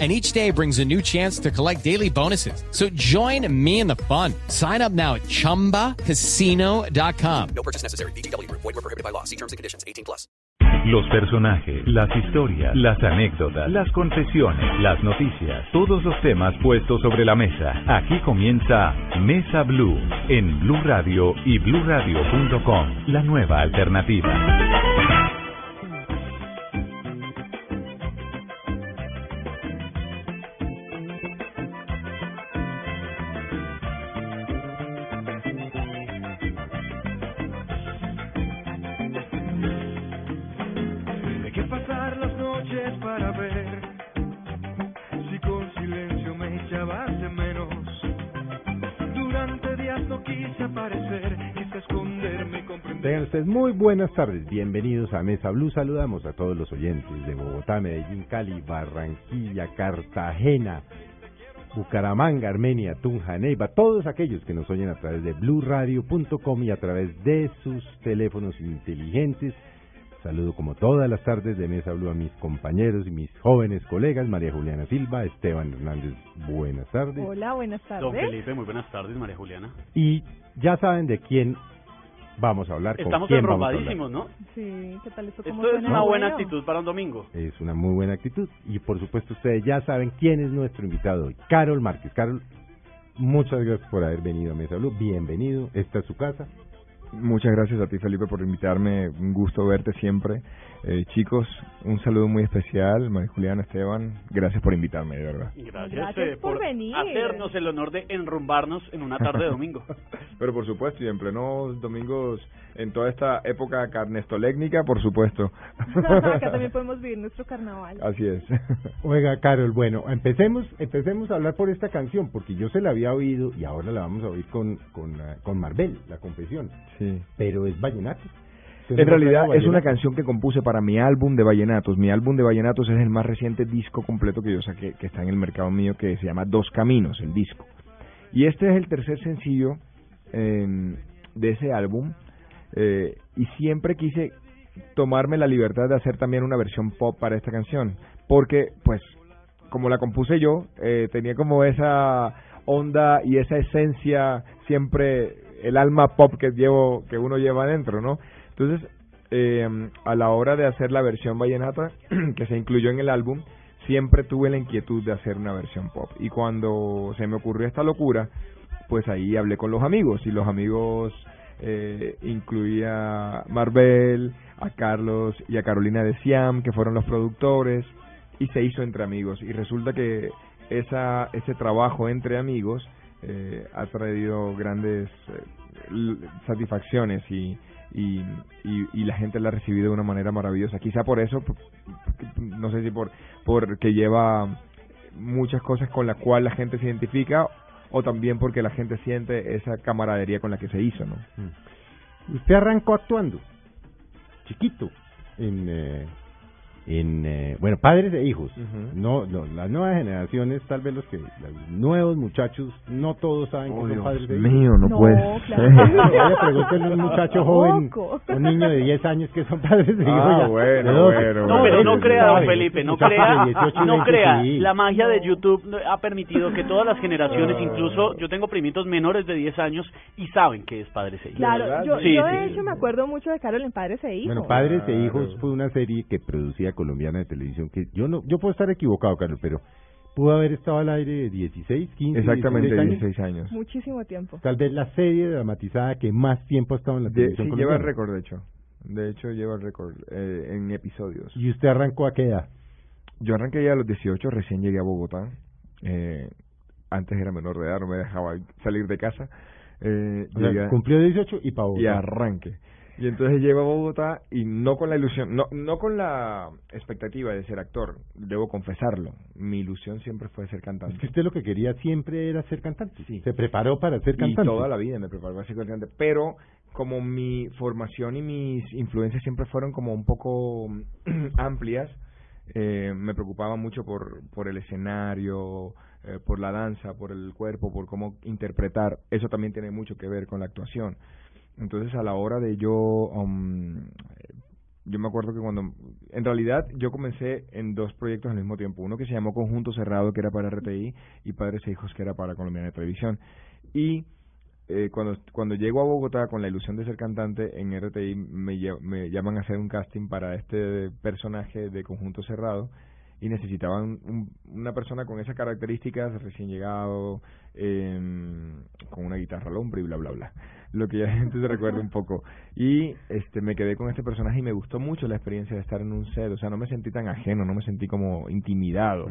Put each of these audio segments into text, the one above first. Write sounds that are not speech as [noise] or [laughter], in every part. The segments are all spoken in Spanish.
and each day brings a new chance to collect daily bonuses. So join me in the fun. Sign up now at ChumbaCasino.com. No purchase necessary. BGW. Void were prohibited by law. See terms and conditions. 18 plus. Los personajes, las historias, las anécdotas, las confesiones, las noticias, todos los temas puestos sobre la mesa. Aquí comienza Mesa Blue en Blue Radio y BlueRadio.com, la nueva alternativa. Buenas tardes, bienvenidos a Mesa Blue. Saludamos a todos los oyentes de Bogotá, Medellín, Cali, Barranquilla, Cartagena, Bucaramanga, Armenia, Tunja, Neiva, todos aquellos que nos oyen a través de bluradio.com y a través de sus teléfonos inteligentes. Saludo como todas las tardes de Mesa Blue a mis compañeros y mis jóvenes colegas, María Juliana Silva, Esteban Hernández, buenas tardes. Hola, buenas tardes. Don Felipe, muy buenas tardes, María Juliana. Y ya saben de quién vamos a hablar. con Estamos quién hablar. enrombadísimos, ¿no? Sí, ¿qué tal esto? ¿Cómo Esto es una buena actitud para un domingo. Es una muy buena actitud. Y por supuesto ustedes ya saben quién es nuestro invitado hoy. Carol Márquez. Carol, muchas gracias por haber venido a Mesa Blue. Bienvenido. Esta es su casa. Muchas gracias a ti, Felipe, por invitarme. Un gusto verte siempre. Eh, chicos, un saludo muy especial. María Juliana, Esteban, gracias por invitarme, de verdad. Gracias, Gracias eh, por venir. hacernos el honor de enrumbarnos en una tarde de domingo. [laughs] Pero por supuesto, y en plenos domingos, en toda esta época carnestolécnica, por supuesto. [laughs] Acá también [laughs] podemos vivir nuestro carnaval. Así es. Oiga, Carol, bueno, empecemos, empecemos a hablar por esta canción, porque yo se la había oído y ahora la vamos a oír con, con, eh, con Marvel, la confesión. Sí. Pero es vallenato. ¿Usted En realidad es una canción que compuse para mi álbum de vallenatos. Mi álbum de vallenatos es el más reciente disco completo que yo saqué, que está en el mercado mío, que se llama Dos Caminos, el disco. Y este es el tercer sencillo eh, de ese álbum. eh, y siempre quise tomarme la libertad de hacer también una versión pop para esta canción. Porque, pues, como la compuse yo, eh, tenía como esa onda y esa esencia siempre el alma pop que llevo que uno lleva adentro, ¿no? Entonces, eh, a la hora de hacer la versión vallenata [clears throat] que se incluyó en el álbum, siempre tuve la inquietud de hacer una versión pop. Y cuando se me ocurrió esta locura, pues ahí hablé con los amigos y los amigos eh, incluía a Marvel, a Carlos y a Carolina de Siam, que fueron los productores, y se hizo entre amigos. Y resulta que esa, ese trabajo entre amigos eh, ha traído grandes eh, satisfacciones y, y, y, y la gente la ha recibido de una manera maravillosa. Quizá por eso, no sé si por porque lleva muchas cosas con las cuales la gente se identifica o también porque la gente siente esa camaradería con la que se hizo, ¿no? Mm. Usted arrancó actuando, chiquito, en, eh, en eh, bueno, padres e hijos. Ujú. No, no, las nuevas generaciones, tal vez los que, los nuevos muchachos, no todos saben Oh, que son padres e hijos. mío, no, No, puedes. claro. [laughs] Pregúntenle a un muchacho joven, un niño de 10 años que son padres de hijos. Ah, ya, bueno, de bueno, No, bueno, pero no sí, crea, sí, don sí. Felipe, no crea, de 18 y no 20, crea. sí. La magia de YouTube ha permitido que todas las generaciones, incluso yo tengo primitos menores de 10 años y saben que es padre e hijo. Claro, yo, Sí, yo sí. de hecho me acuerdo mucho de Carol en Padres e Hijos. Bueno, Padres e Claro. Hijos fue una serie que producía colombiana de televisión que yo no, yo puedo estar equivocado, Carlos, pero pudo haber estado al aire de 16, 15, Exactamente 16 años. 16 años. Muchísimo tiempo. Tal vez la serie dramatizada que más tiempo ha estado en la De- televisión sí, lleva el colombiana. récord, de hecho. De hecho, lleva el récord eh, en episodios. ¿Y usted arrancó a qué edad? Yo arranqué ya a los 18, recién llegué a Bogotá. Eh, antes era menor de edad, no me dejaba salir de casa. Eh, O sea, cumplió 18 y para y arranque. Y entonces llego a Bogotá y no con la ilusión, no, no con la expectativa de ser actor, debo confesarlo. Mi ilusión siempre fue ser Es cantante. que usted lo que quería siempre era ser cantante. Sí. Se preparó para ser Y cantante. toda la vida me preparé para ser cantante, pero como mi formación y mis influencias siempre fueron como un poco [clears throat] amplias, eh, me preocupaba mucho por, por el escenario, eh, por la danza, por el cuerpo, por cómo interpretar. Eso también tiene mucho que ver con la actuación. Entonces, a la hora de yo, um, yo me acuerdo que cuando, en realidad, yo comencé en dos proyectos al mismo tiempo. Uno que se llamó Conjunto Cerrado, que era para RTI, y Padres e Hijos, que era para Colombiana de Televisión. Y eh, cuando, cuando llego a Bogotá con la ilusión de ser cantante, en RTI me, me llaman a hacer un casting para este personaje de Conjunto Cerrado y necesitaban un- una persona con esas características, recién llegado, em, con una guitarra al hombro y bla, bla, bla. Lo que ya la gente se recuerda un poco. Y este me quedé con este personaje y me gustó mucho la experiencia de estar en un set. O sea, no me sentí tan ajeno, no me sentí como intimidado.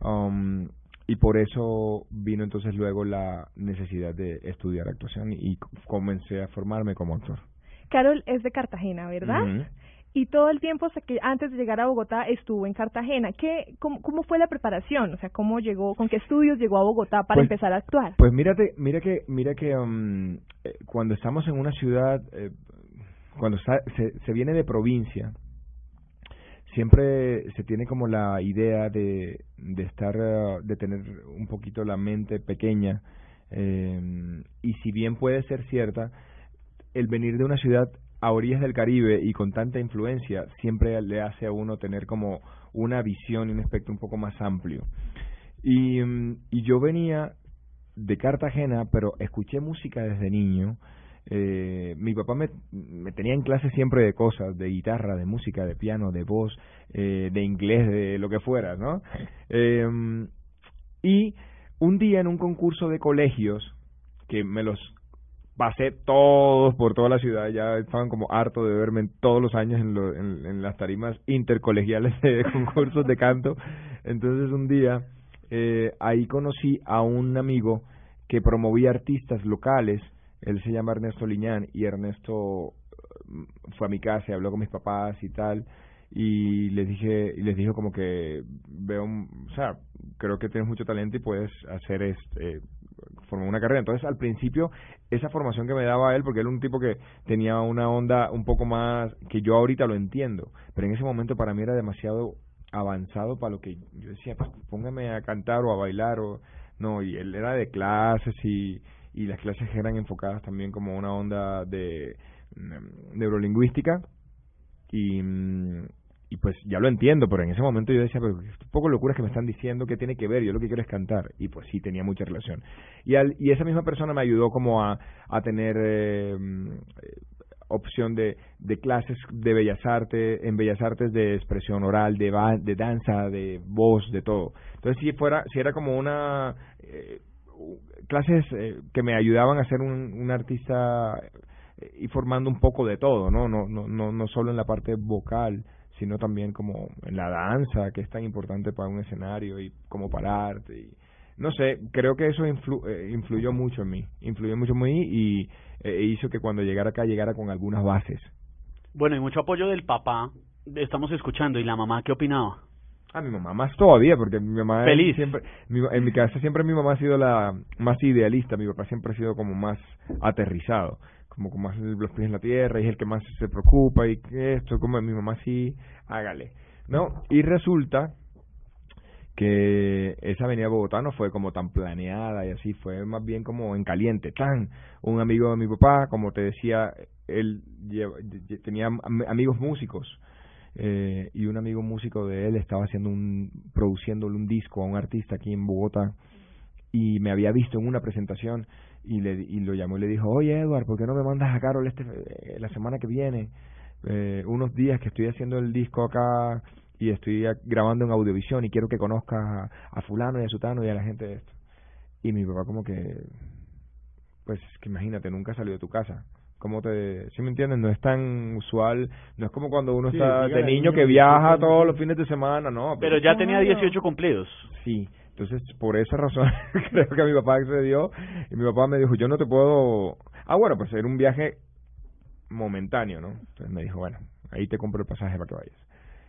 Um, y por eso vino entonces luego la necesidad de estudiar actuación y comencé a formarme como actor. Carol es de Cartagena, ¿verdad? Ujú. Y todo el tiempo hasta que antes de llegar a Bogotá estuvo en Cartagena. ¿Qué, cómo, cómo fue la preparación? O sea, ¿cómo llegó, con qué estudios llegó a Bogotá para Pues- empezar a actuar? Pues mírate, mira que, mira que um, eh, cuando estamos en una ciudad, eh, cuando está- se, se viene de provincia, siempre se tiene como la idea de, de estar, eh, de tener un poquito la mente pequeña, eh, y si bien puede ser cierta, el venir de una ciudad a orillas del Caribe y con tanta influencia siempre le hace a uno tener como una visión y un espectro un poco más amplio. Y, mm, y yo venía de Cartagena, pero escuché música desde niño. Eh, mi papá me, me tenía en clase siempre de cosas, de guitarra, de música, de piano, de voz, eh, de inglés, de lo que fuera, ¿no? [laughs] Eh, y un día en un concurso de colegios, que me los pasé todos por toda la ciudad, ya estaban como harto de verme todos los años en, lo- en, las tarimas intercolegiales de [laughs] concursos de canto. Entonces un día eh, ahí conocí a un amigo que promovía artistas locales, él se llama Ernesto Liñán y Ernesto eh, fue a mi casa y habló con mis papás y tal y les dije y les dijo como que veo o sea creo que tienes mucho talento y puedes hacer este formar una carrera. Entonces al principio esa formación que me daba él porque él era un tipo que tenía una onda un poco más que yo ahorita lo entiendo pero en ese momento para mí era demasiado avanzado para lo que yo decía pues póngame a cantar o a bailar o no y él era de clases y y las clases eran enfocadas también como una onda de mm, neurolingüística y, mm, y pues ya lo entiendo, pero en ese momento yo decía, pero un poco locuras que me están diciendo que tiene que ver, yo lo que quiero es cantar, y pues sí, tenía mucha relación. Y, al, y esa misma persona me ayudó como a, a tener eh, mm, opción de, de clases de bellas artes, en bellas artes de expresión oral, de, de danza, de voz, de todo. Entonces si fuera, si era como una... eh, clases eh, que me ayudaban a ser un, un artista y formando un poco de todo, ¿no? No, no, no, no solo en la parte vocal, sino también como en la danza, que es tan importante para un escenario y cómo pararte. Y, no sé, creo que eso influ- eh, influyó mucho en mí, influyó mucho en mí y eh, hizo que cuando llegara acá llegara con algunas bases. Bueno, y mucho apoyo del papá. Estamos escuchando. ¿Y la mamá qué opinaba? A mi mamá más todavía, porque mi mamá Feliz. siempre, mi- en mi casa siempre mi mamá ha sido la más idealista, mi papá siempre ha sido como más aterrizado, como con más los pies en la tierra y es el que más se preocupa y que esto, como mi mamá sí, hágale, ¿no? Y resulta que esa avenida Bogotá no fue como tan planeada y así, fue más bien como en caliente, tan, un amigo de mi papá, como te decía, él tenía am- amigos músicos, eh, y un amigo músico de él estaba haciendo un produciéndole un disco a un artista aquí en Bogotá y me había visto en una presentación y le y lo llamó y le dijo oye Edward ¿por qué no me mandas a Carol este eh, la semana que viene eh, unos días que estoy haciendo el disco acá y estoy grabando en audiovisión y quiero que conozcas a, a fulano y a sutano y a la gente de esto y mi papá como que pues que imagínate nunca salió de tu casa ¿Cómo te, ¿sí me entiendes? No es tan usual, no es como cuando uno Sí, está de niño niño que viaja todos los fines de semana, no. Pero ya tenía 18 cumplidos. Sí, entonces por esa razón [laughs] creo que mi papá accedió y mi papá me dijo, yo no te puedo... Ah, bueno, pues era un viaje momentáneo, ¿no? Entonces me dijo, bueno, ahí te compro el pasaje para que vayas.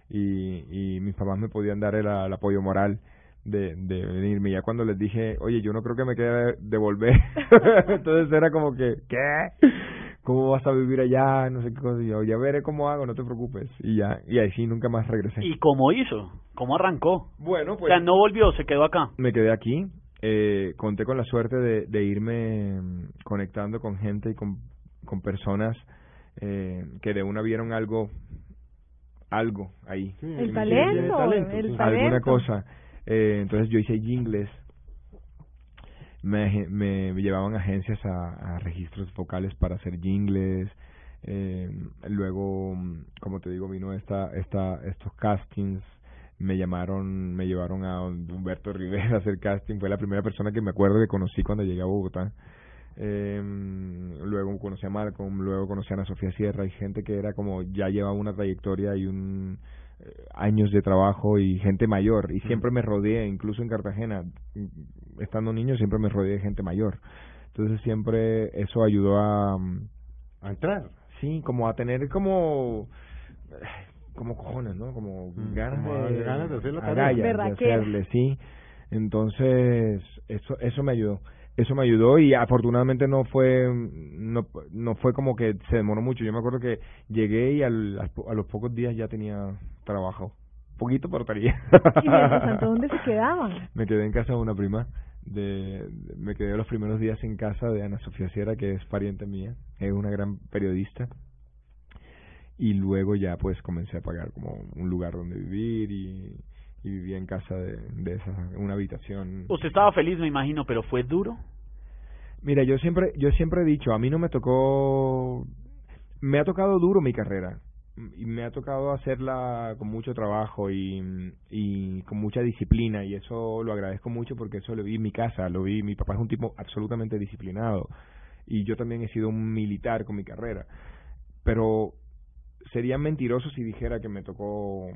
Y, y mis papás me podían dar el, apoyo moral de, de venirme. Ya cuando les dije, oye, yo no creo que me quede devolver, [laughs] entonces era como que, ¿qué? ¿Cómo vas a vivir allá? No sé qué cosa. Y yo, ya veré cómo hago, no te preocupes. Y ya, y ahí sí nunca más regresé. ¿Y cómo hizo? ¿Cómo arrancó? Bueno, O pues sea, no volvió, se quedó acá. me quedé aquí. Eh, conté con la suerte de, de irme mm, conectando con gente y con, con personas eh, que de una vieron algo, algo ahí. Sí, El talento, tiene talento, el talento. alguna cosa. Eh, entonces yo hice jingles, me, me, me llevaban agencias a, a registros vocales para hacer jingles. Eh, luego, como te digo, vino esta, esta, estos castings. Me llamaron, me llevaron a Humberto Rivera a hacer casting. Fue la primera persona que me acuerdo que conocí cuando llegué a Bogotá. Eh, luego conocí a Malcolm, luego conocí a Ana Sofía Sierra y gente que era como ya llevaba una trayectoria y un eh, años de trabajo y gente mayor y siempre me rodeé, incluso en Cartagena, estando niño siempre me rodeé de gente mayor. Entonces siempre eso ayudó a mm, A entrar. sí, como a tener como como cojones, ¿no? Como Mm, ganas como de ganas de hacer la tarea. agallas de hacerle, sí. Entonces, eso eso me ayudó. Eso me ayudó y afortunadamente no fue no no fue como que se demoró mucho. Yo me acuerdo que llegué y al, a los pocos días ya tenía trabajo. Poquito, pero tenía. ¿Y tanto dónde se quedaban? [laughs] Me quedé en casa de una prima. De, de- me quedé los primeros días en casa de Ana Sofía Sierra, que es pariente mía, es una gran periodista. Y luego ya pues comencé a pagar como un lugar donde vivir y, y vivía en casa de, de esa, una habitación. Usted estaba feliz, me imagino, pero fue duro. Mira, yo siempre, yo siempre he dicho, a mí no me tocó, me ha tocado duro mi carrera y me ha tocado hacerla con mucho trabajo y, y con mucha disciplina y eso lo agradezco mucho porque eso lo vi en mi casa, lo vi, mi papá es un tipo absolutamente disciplinado y yo también he sido un militar con mi carrera, pero sería mentiroso si dijera que me tocó,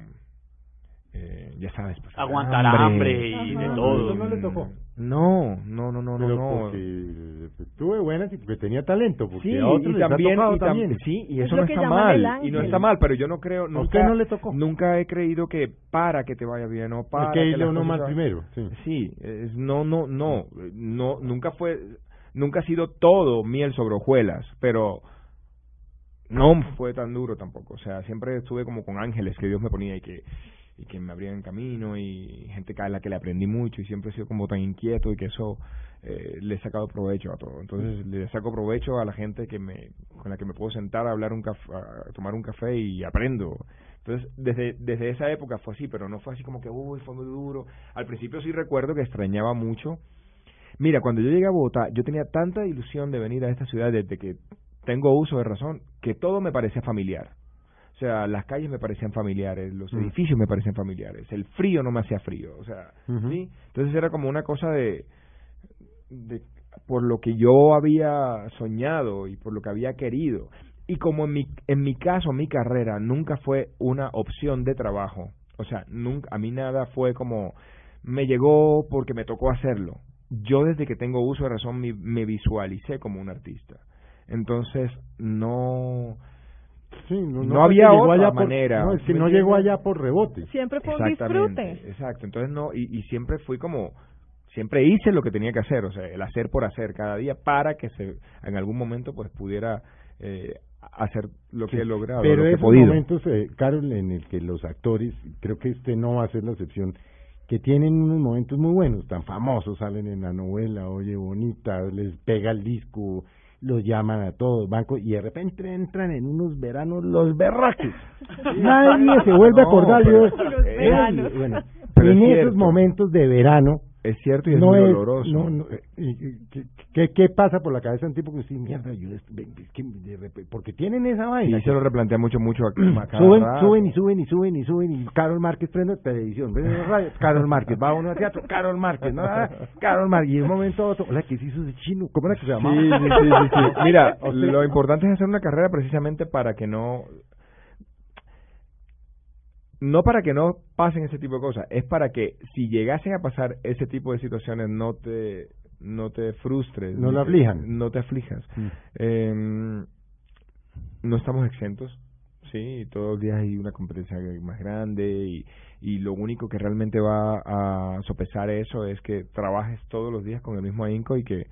eh, ya sabes, pues, Aguantar hambre y de Ajá. todo. Eso no le tocó. No, no, no, no, no, Pero no. porque tuve buenas y porque tenía talento. Porque Sí, a otros y les ha también, tocado y tam- también. sí, y Es eso lo no que está mal, y no está mal, pero yo no creo, ¿A nunca, usted no le tocó? nunca he creído que para que te vaya bien o para Es que que uno se- primero. Sí. Sí, es, no, no, no, no, nunca fue, nunca ha sido todo miel sobre hojuelas, pero no fue tan duro tampoco, o sea, siempre estuve como con ángeles que Dios me ponía y que y que me abrían camino y gente a la que le aprendí mucho y siempre he sido como tan inquieto y que eso eh, le he sacado provecho a todo. Entonces le saco provecho a la gente que me con la que me puedo sentar a hablar un café, a tomar un café y aprendo. Entonces desde desde esa época fue así, pero no fue así como que uy fue muy duro. Al principio sí recuerdo que extrañaba mucho. Mira, cuando yo llegué a Bogotá, yo tenía tanta ilusión de venir a esta ciudad desde que tengo uso de razón que todo me parecía familiar. O sea, las calles me parecían familiares, los Mm. edificios me parecían familiares, el frío no me hacía frío, o sea. ¿sí? Entonces era como una cosa de, de por lo que yo había soñado y por lo que había querido. Y como en mi, en mi caso, mi carrera nunca fue una opción de trabajo, o sea, nunca, a mí nada fue como, me llegó porque me tocó hacerlo. Yo desde que tengo uso de razón me, me visualicé como un artista. Entonces, no... Sí, no, No había otra allá por- manera, no, es que ¿me no entiendes? llegó allá por rebote. Siempre fue un disfrute. exacto. Entonces no, y, y siempre fui como, siempre hice lo que tenía que hacer, o sea, el hacer por hacer cada día para que se, en algún momento pues pudiera eh, hacer lo que Sí, he logrado, Pero he esos podido. momentos, eh, Carol, en el que los actores, creo que este no va a ser la excepción, que tienen unos momentos muy buenos, tan famosos, salen en la novela, oye, bonita, les pega el disco, los llaman a todos, bancos, y de repente entran en unos veranos los berraques. [laughs] Nadie se vuelve a acordar. pero- yo- Los eh, veranos. bueno, Pero en es esos momentos de verano, Es cierto y es no muy es, doloroso. no, no, eh, ¿qué, qué, qué pasa por la cabeza de un tipo que dice, mierda, yo, de repe-", porque tienen esa vaina. Sí, se lo replantea mucho, mucho a, a cada suben, rato. suben y suben y suben y suben y Carol Márquez prende televisión, prende radio, Carol Márquez, va uno al teatro, Carol Márquez, ¿no? Carol Márquez, y de un momento a otro, hola, ¿qué se hizo ese chino? ¿Cómo era que se Sí, llamaba? sí, sí, sí, sí. [laughs] Mira, O sea, lo importante es hacer una carrera precisamente para que no no para que no pasen ese tipo de cosas, es para que si llegasen a pasar ese tipo de situaciones no te no te frustres, No lo te- aflijan. no te aflijas. Mm. Eh, no estamos exentos, sí, todos los días hay una competencia más grande y, y lo único que realmente va a sopesar eso es que trabajes todos los días con el mismo ahínco y que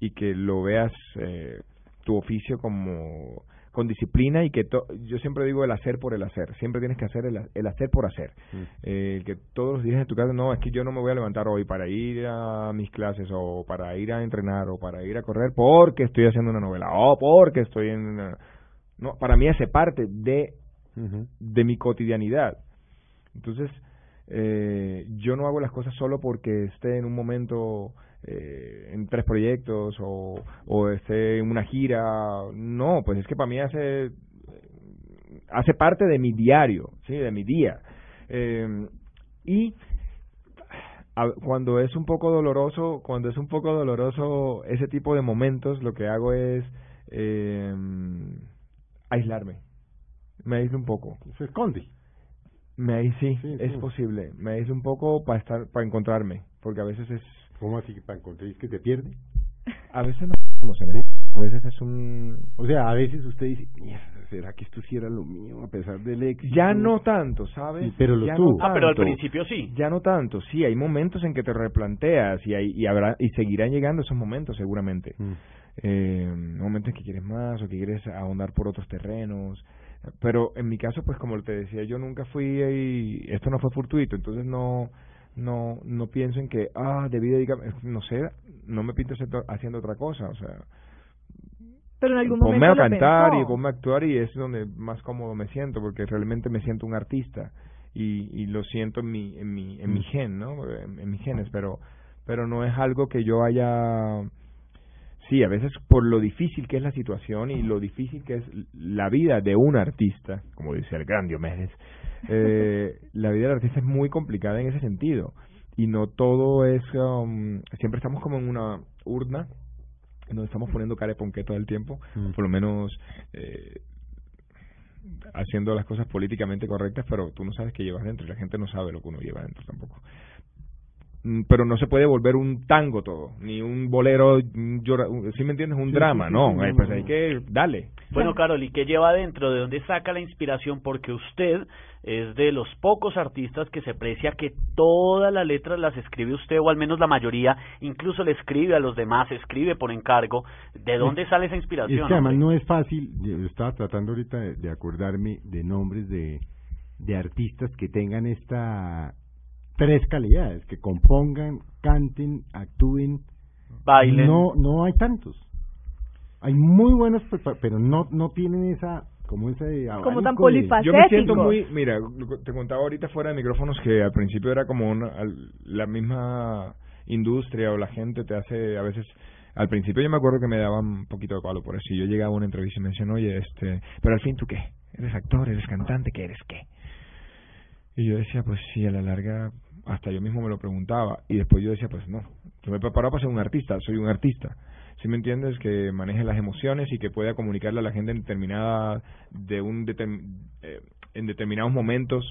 y que lo veas eh, tu oficio como con disciplina y que to- yo siempre digo el hacer por el hacer, siempre tienes que hacer el, ha- el hacer por hacer. Eh, que todos los días en tu casa, no, es que yo no me voy a levantar hoy para ir a mis clases o para ir a entrenar o para ir a correr porque estoy haciendo una novela o porque estoy en... una- No, para mí hace parte de, de mi cotidianidad. Entonces, eh, yo no hago las cosas solo porque esté en un momento eh, en tres proyectos o, o esté en una gira. No, pues es que para mí hace hace parte de mi diario, sí, de mi día. Eh, y a- cuando es un poco doloroso, cuando es un poco doloroso ese tipo de momentos, lo que hago es eh, aislarme. Me aíslo un poco. Se esconde. Me ahí sí, Sí, es sí. posible. Me aíslo un poco para estar, para encontrarme, porque a veces es, ¿Cómo así que para encontrar es que te pierde? a veces no, como se me dice, a veces es un, O sea, a veces usted dice, mierda, ¿será que esto sí era lo mío a pesar del éxito? ya no tanto, ¿sabes? Sí, pero lo Ya tuvo. Ah, pero al principio sí. Ya no tanto, sí, hay momentos en que te replanteas y hay, y habrá y seguirán llegando esos momentos seguramente. Mm. Eh, momentos en que quieres más o que quieres ahondar por otros terrenos. Pero en mi caso, pues como te decía, yo nunca fui ahí, esto no fue fortuito, entonces no no no pienso en que, ah, debí dedicarme, no sé, no me pinto haciendo- haciendo otra cosa, o sea, Pero en algún ponme a cantar y ponme a actuar y es donde más cómodo me siento porque realmente me siento un artista y, y lo siento en mi en mi en mi Mm. gen no en, en mis genes pero pero no es algo que yo haya sí a veces por lo difícil que es la situación y lo difícil que es la vida de un artista como dice el gran Diomedes eh, [laughs] la vida del artista es muy complicada en ese sentido y no todo es um, siempre estamos como en una urna en donde estamos poniendo cara de ponqué todo el tiempo, Mm. por lo menos eh, haciendo las cosas políticamente correctas, pero tú no sabes qué llevas dentro y la gente no sabe lo que uno lleva dentro tampoco. Mm, Pero no se puede volver un tango todo, ni un bolero, un llora- ¿sí me entiendes? Un Sí, drama, sí, sí, no, eh, pues hay que, dale. Bueno, Carol, ¿y qué lleva adentro? ¿De dónde saca la inspiración? Porque usted es de los pocos artistas que se precia que todas las letras las escribe usted, o al menos la mayoría, incluso le escribe a los demás, escribe por encargo. ¿De dónde sale esa Es inspiración? que además hombre? no es fácil, yo estaba tratando ahorita de, de acordarme de nombres de, de artistas que tengan esta tres calidades, que compongan, canten, actúen. Bailen. No, no hay tantos. Hay muy buenos, pe- pe- pero no, no tienen esa, como ese Como tan polifacético. Yo me siento muy, mira, lo- te contaba ahorita fuera de micrófonos que al principio era como una, al- la misma industria o la gente te hace a veces al principio yo me acuerdo que me daban un poquito de palo por eso. Yo llegaba a una entrevista y me decían, oye, este, pero al fin tú qué? ¿Eres actor? ¿Eres cantante? ¿Qué eres qué? Y yo decía, pues sí, a la larga, hasta yo mismo me lo preguntaba. Y después yo decía, pues no, yo me he preparado para ser un artista, soy un artista. ¿Sí me entiendes? Que maneje las emociones y que pueda comunicarle a la gente en determinada, de un eh, en determinados momentos,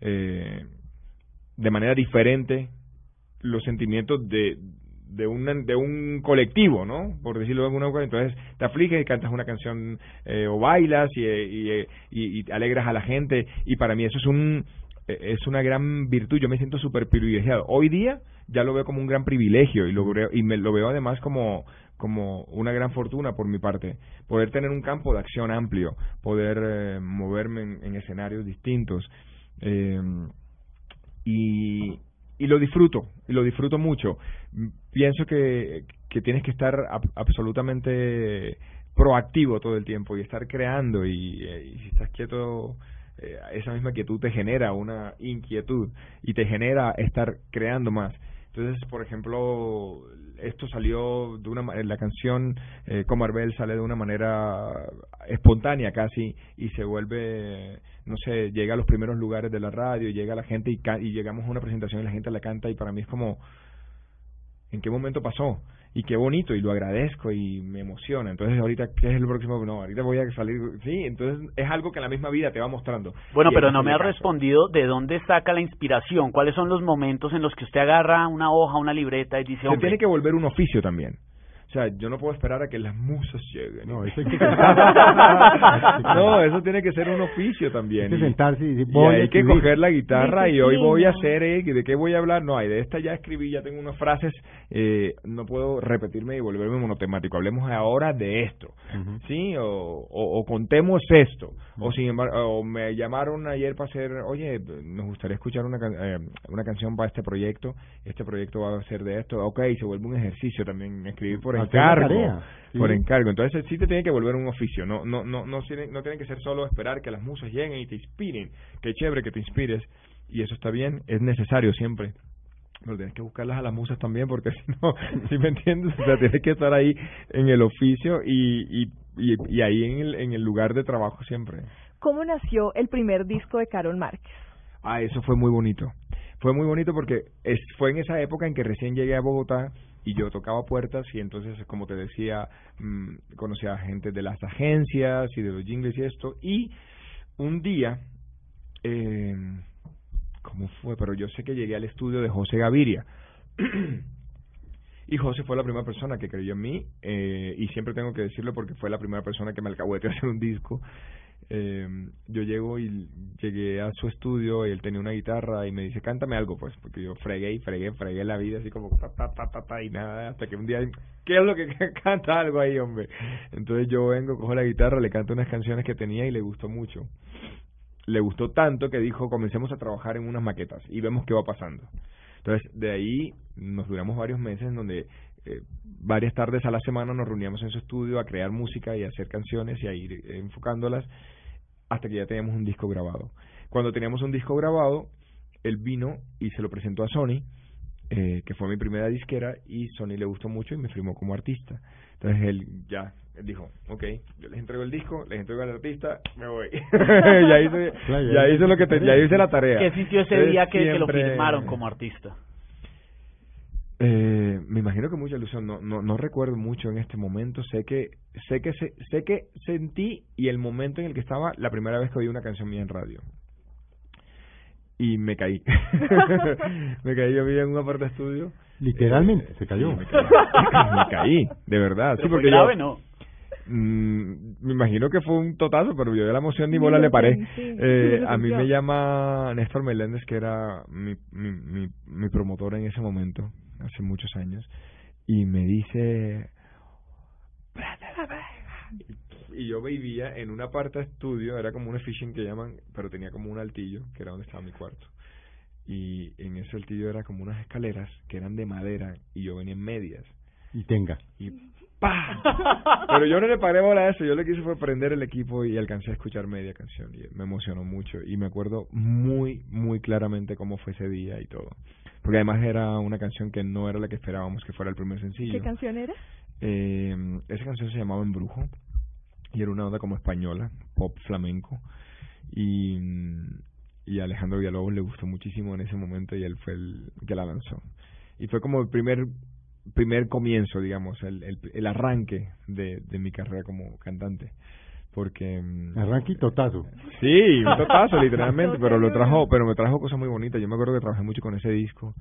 eh, de manera diferente, los sentimientos de de un de un colectivo, ¿no? Por decirlo de alguna manera. Entonces te afliges y cantas una canción eh, o bailas y, eh, y, eh, y, y alegras a la gente y para mí eso es un es una gran virtud. Yo me siento súper privilegiado. Hoy día ya lo veo como un gran privilegio y lo veo, y me lo veo además como como una gran fortuna por mi parte poder tener un campo de acción amplio, poder eh, moverme en, en escenarios distintos. Eh, y, y lo disfruto, y lo disfruto mucho. Pienso que, que tienes que estar ab- absolutamente proactivo todo el tiempo y estar creando y, eh, y si estás quieto, eh, esa misma quietud te genera una inquietud y te genera estar creando más. Entonces, por ejemplo, esto salió de una la canción eh, Comarbel sale de una manera espontánea casi y se vuelve, no sé, llega a los primeros lugares de la radio, llega la gente y, y llegamos a una presentación y la gente la canta y para mí es como, ¿en qué momento pasó? Y qué bonito y lo agradezco y me emociona. Entonces, ahorita, ¿qué es el próximo? No, ahorita voy a salir, sí, entonces es algo que la misma vida te va mostrando. Bueno, Y pero no me ha respondido de dónde saca la inspiración, cuáles son los momentos en los que usted agarra una hoja, una libreta y dice, Se hombre, tiene que volver un oficio también. O sea, yo no puedo esperar a que las musas lleguen. No, eso hay que [laughs] no, [laughs] eso tiene que ser un oficio también. Hay que Y- sentarse y decir, y voy a hay que escribir. coger la guitarra y hoy voy a hacer, eh, ¿de qué voy a hablar? No, hay de esta ya escribí, ya tengo unas frases, eh, no puedo repetirme y volverme monotemático. Hablemos ahora de esto. ¿sí? O, o, o contemos esto. O sin embargo, o me llamaron ayer para hacer, oye, nos gustaría escuchar una, can- eh, una canción para este proyecto, este proyecto va a ser de esto, ok, se vuelve un ejercicio también, escribir por encargo. sí. Por encargo. Entonces sí te tiene que volver un oficio. No, no, no, no, tiene, no tiene que ser solo esperar que las musas lleguen y te inspiren. Qué chévere que te inspires. Y eso está bien, es necesario siempre. Pero tienes que buscarlas a las musas también porque [laughs] si no, si me entiendes? O sea, tienes que estar ahí en el oficio y, y, y, y ahí en el, en el lugar de trabajo siempre. ¿Cómo nació el primer disco de Carol Márquez? Ah, eso fue muy bonito. Fue muy bonito porque es, fue en esa época en que recién llegué a Bogotá y yo tocaba puertas y entonces, como te decía, mm, conocía a gente de las agencias y de los jingles y esto. Y un día, eh, ¿cómo fue? Pero yo sé que llegué al estudio de José Gaviria. [clears throat] Y José fue la primera persona que creyó en mí, eh, y siempre tengo que decirlo porque fue la primera persona que me alcahueteó hacer un disco. Eh, yo llego y llegué a su estudio y él tenía una guitarra y me dice, cántame algo, pues, porque yo fregué y fregué, fregué la vida así como ta, ta, ta, ta, ta, y nada, hasta que un día, ¿qué es lo que [laughs] canta algo ahí, hombre? Entonces yo vengo, cojo la guitarra, le canto unas canciones que tenía y le gustó mucho. Le gustó tanto que dijo, comencemos a trabajar en unas maquetas y vemos qué va pasando. Entonces, de ahí nos duramos varios meses en donde eh, varias tardes a la semana nos reuníamos en su estudio a crear música y hacer canciones y a ir enfocándolas hasta que ya teníamos un disco grabado. Cuando teníamos un disco grabado, él vino y se lo presentó a Sony, eh, que fue mi primera disquera, y Sony le gustó mucho y me firmó como artista. Entonces él ya él dijo, ok, yo les entrego el disco, les entrego al artista, me voy. [laughs] ya hice, Claro, ya ya hice lo que te- ya hice la tarea. ¿Qué sintió ese Entonces, día que, que lo siempre- firmaron como artista? Eh, me imagino que mucha ilusión. No, no, no recuerdo mucho en este momento. Sé que, sé que, sé, sé que sentí y el momento en el que estaba la primera vez que oí una canción mía en radio. Y me caí. [laughs] me caí. Yo vivía en un aparte estudio. Literalmente, se cayó. me caí. [laughs] me caí, de verdad. Sí, Pero porque grave, yo, ¿no? Mm, me imagino que fue un totazo, pero yo de la emoción ni bola lo le paré. Eh, a mí me llama Néstor Meléndez, que era mi, mi, mi, mi promotor en ese momento, hace muchos años, y me dice... "Prende la verga". Y yo vivía en una parte de estudio, era como un fishing que llaman, pero tenía como un altillo, que era donde estaba mi cuarto. Y en ese altillo era como unas escaleras que eran de madera y yo venía en medias. Y tenga. Y ¡pah! Pero yo no le paré bola a eso, yo lo que hice fue prender el equipo y alcancé a escuchar media canción y me emocionó mucho y me acuerdo muy, muy claramente cómo fue ese día y todo. Porque además era una canción que no era la que esperábamos que fuera el primer sencillo. ¿Qué canción era? Eh, esa canción se llamaba Embrujo y era una onda como española, pop flamenco. Y, y a Alejandro Villalobos le gustó muchísimo en ese momento y él fue el que la lanzó. Y fue como el primer primer comienzo, digamos, el, el, el arranque de, de mi carrera como cantante. Porque... mm, Arranque y totazo. Sí, un totazo, [laughs] literalmente, pero lo trajo, pero me trajo cosas muy bonitas. Yo me acuerdo que trabajé mucho con ese disco.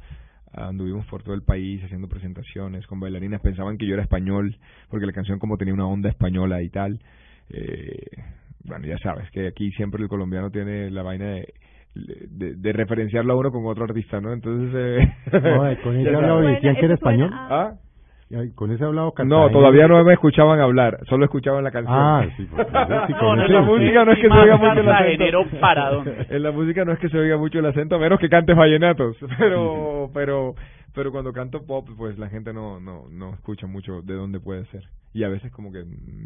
Anduvimos por todo el país haciendo presentaciones con bailarinas. Pensaban que yo era español, porque la canción como tenía una onda española y tal. Eh, bueno, ya sabes que aquí siempre el colombiano tiene la vaina de, de, de referenciarlo a uno con otro artista, ¿no? Entonces... Eh, con [laughs] hablado sabes. decían que era español. a- ¿Ah? Con ese hablado No, todavía no me escuchaban hablar, solo escuchaban la canción. Ah, sí, [laughs] No, con no, ese- la música no es que se oiga mucho el acento. para dónde. [laughs] En la música no es que se oiga mucho el acento, a menos que cantes vallenatos. Pero, pero, pero cuando canto pop, pues la gente no, no, no escucha mucho de dónde puede ser. Y a veces como que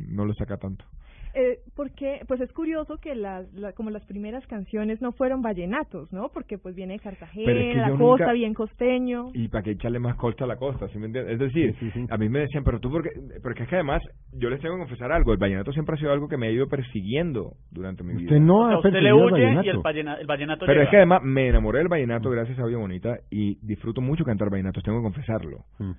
no lo saca tanto. Eh, porque, pues es curioso que las, la- como las primeras canciones no fueron vallenatos, ¿no? Porque pues viene de Cartagena, Pero es que la costa, nunca- bien costeño. Y para que echarle más costa a la costa, ¿sí me entiendes? Es decir, Sí, sí, sí. a mí me decían, pero tú, porque, porque es que además, yo les tengo que confesar algo, el vallenato siempre ha sido algo que me ha ido persiguiendo durante mi vida. Usted no O sea, usted le el huye y el, vallena- el vallenato Pero llega. es que además me enamoré del vallenato gracias a Vida Bonita y disfruto mucho cantar vallenatos, tengo que confesarlo. Mm.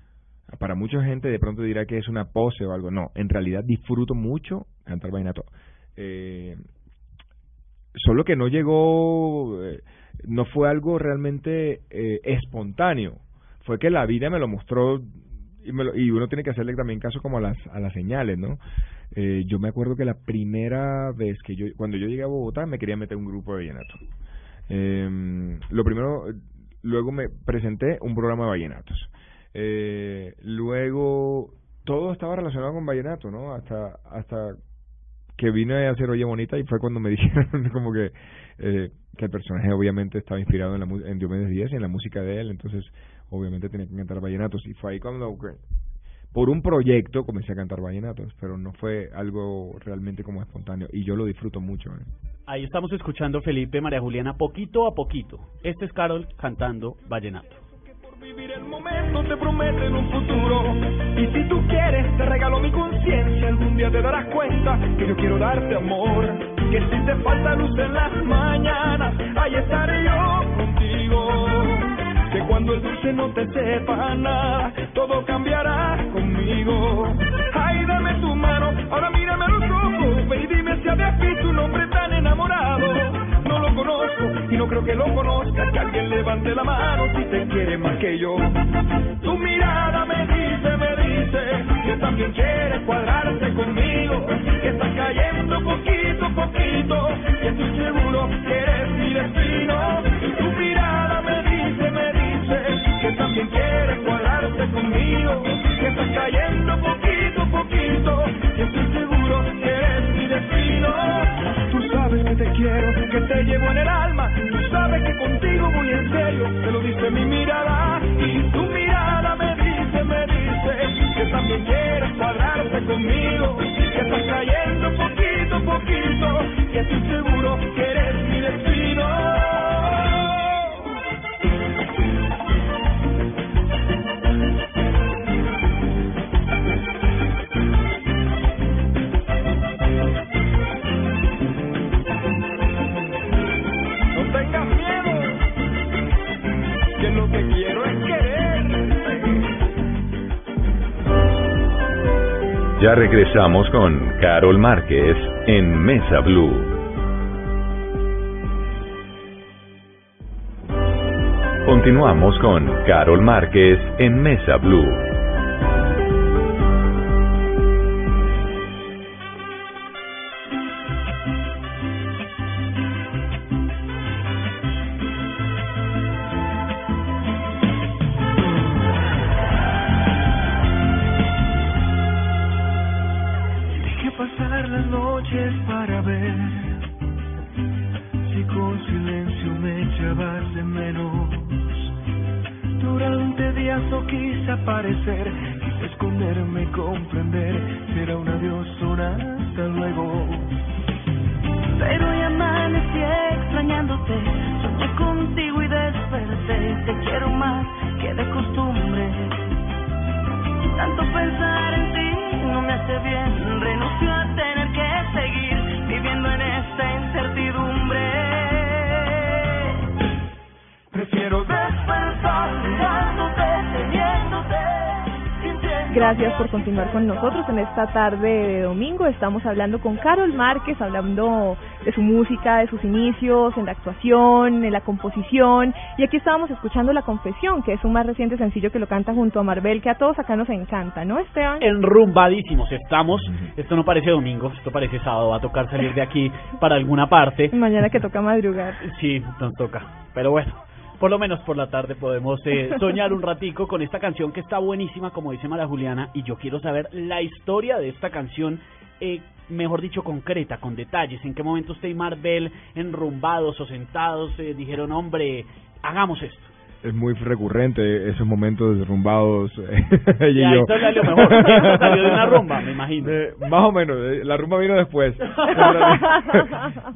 Para mucha gente de pronto dirá que es una pose o algo. No, en realidad disfruto mucho cantar vallenato. Eh, solo que no llegó, eh, no fue algo realmente eh, espontáneo. Fue que la vida me lo mostró y, me lo- y uno tiene que hacerle también caso como a las a las señales no yo me acuerdo que la primera vez que yo cuando yo llegué a Bogotá me quería meter un grupo de vallenato eh, lo primero luego me presenté un programa de vallenatos eh, luego todo estaba relacionado con vallenato no hasta hasta que vine a hacer Oye Bonita y fue cuando me [laughs] dijeron como que eh, que el personaje obviamente estaba inspirado en, la, en Diomedes Díaz y en la música de él, entonces obviamente tenía que cantar vallenatos y fue ahí cuando por un proyecto comencé a cantar vallenatos, pero no fue algo realmente como espontáneo y yo lo disfruto mucho. ¿eh? Ahí estamos escuchando Felipe María Juliana poquito a poquito. Este es Carol cantando Vallenato. Vivir el momento te prometen un futuro. Y si tú quieres te regalo mi conciencia. Algún día te darás cuenta que yo quiero darte amor. Que si te falta luz en las mañanas ahí estaré yo contigo. Que cuando el dulce no te sepa nada todo cambiará conmigo. Ay dame tu mano ahora mírame a los ojos ve y dime si habías visto un hombre tan enamorado y no creo que lo conozca. Que alguien levante la mano si te quiere más que yo. Tu mirada me dice, me dice que también quieres cuadrarte conmigo. Que estás cayendo poquito a poquito y estoy seguro que eres mi destino. Tu mirada me dice, me dice que también quieres cuadrarte conmigo. Que estás cayendo poquito a poquito y estoy seguro que eres mi destino. Que te quiero, que te llevo en el alma. Tú sabes que contigo voy en serio. Te lo dice mi mirada y tu mirada me dice, me dice que también quieres cuadrarte conmigo. Que estás cayendo poquito a poquito y estoy seguro que eres Regresamos con Carol Márquez en Mesa Blue. Continuamos con Carol Márquez en Mesa Blue. Con nosotros en esta tarde de domingo. Estamos hablando con Carol Márquez, hablando de su música, de sus inicios, en la actuación, en la composición. Y aquí estábamos escuchando La Confesión, que es un más reciente sencillo que lo canta junto a Marvel, que a todos acá nos encanta, ¿no, Esteban? Enrumbadísimos estamos. Esto no parece domingo, esto parece sábado. Va a tocar salir de aquí para alguna parte. Mañana que toca madrugar. Sí, nos toca. Pero bueno, por lo menos por la tarde podemos eh, [laughs] soñar un ratico con esta canción que está buenísima, como dice Mara Juliana, y yo quiero saber la historia de esta canción, eh, mejor dicho, concreta, con detalles. ¿En qué momento usted y Marvel, enrumbados o sentados, eh, dijeron, hombre, hagamos esto? Es muy recurrente esos momentos derrumbados. ella [laughs] y yo. salió mejor. Esto salió de una rumba, me imagino. Eh, más o menos, eh, la rumba vino después. [laughs]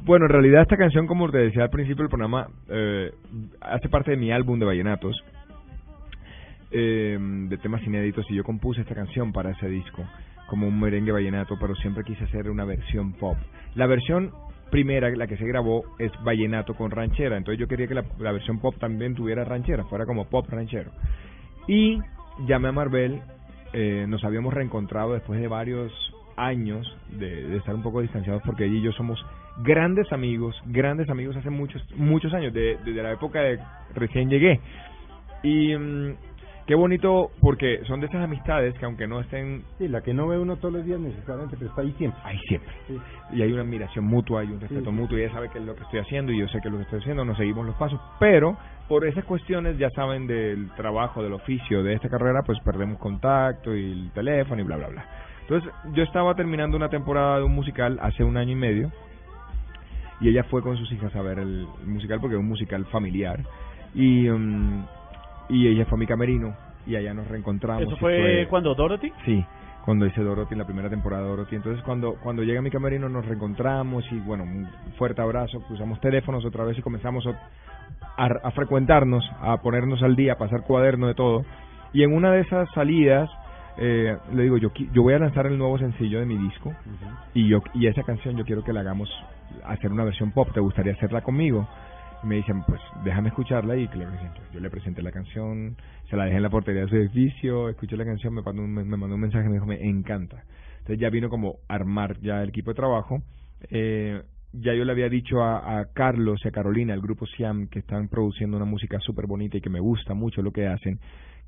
Bueno, en realidad esta canción, como te decía al principio del programa, eh, hace parte de mi álbum de vallenatos, eh, de temas inéditos, y yo compuse esta canción para ese disco, como un merengue vallenato, pero siempre quise hacer una versión pop. La versión primera, la que se grabó, es vallenato con ranchera, entonces yo quería que la, la versión pop también tuviera ranchera, fuera como pop ranchero. Y llamé a Marvel, eh, nos habíamos reencontrado después de varios años de, de estar un poco distanciados porque ella y yo somos grandes amigos, grandes amigos hace muchos muchos años, de- desde la época de recién llegué. Y, mm, qué bonito porque son de esas amistades que aunque no estén Sí, la que no ve uno todos los días necesariamente, pero está ahí siempre. ahí siempre Sí. y hay una admiración mutua, hay un respeto sí. mutuo, y ella sabe que es lo que estoy haciendo y yo sé que es lo que estoy haciendo, nos seguimos los pasos, pero por esas cuestiones, ya saben, del trabajo, del oficio de esta carrera, pues perdemos contacto y el teléfono y bla, bla, bla. Entonces, yo estaba terminando una temporada de un musical hace un año y medio y ella fue con sus hijas a ver el musical porque es un musical familiar y, mm, y ella fue a mi camerino y allá nos reencontramos. ¿Eso fue cuando Dorothy? Sí, cuando hice Dorothy, en la primera temporada de Dorothy. Entonces, cuando cuando llega a mi camerino nos reencontramos y, bueno, un fuerte abrazo, cruzamos teléfonos otra vez y comenzamos a, a, a frecuentarnos, a ponernos al día, a pasar cuaderno de todo. Y en una de esas salidas, eh, le digo, yo, yo voy a lanzar el nuevo sencillo de mi disco y yo y esa canción yo quiero que la hagamos, hacer una versión pop, ¿te gustaría hacerla conmigo? Me dicen, pues déjame escucharla y claro que sí. Yo le presenté la canción, se la dejé en la portería de su edificio, escuché la canción, me mandó un, me mandó un mensaje me dijo, me encanta. Entonces ya vino como armar ya el equipo de trabajo. Eh, ya yo le había dicho a, a Carlos y a Carolina, el grupo Siam, que están produciendo una música súper bonita y que me gusta mucho lo que hacen,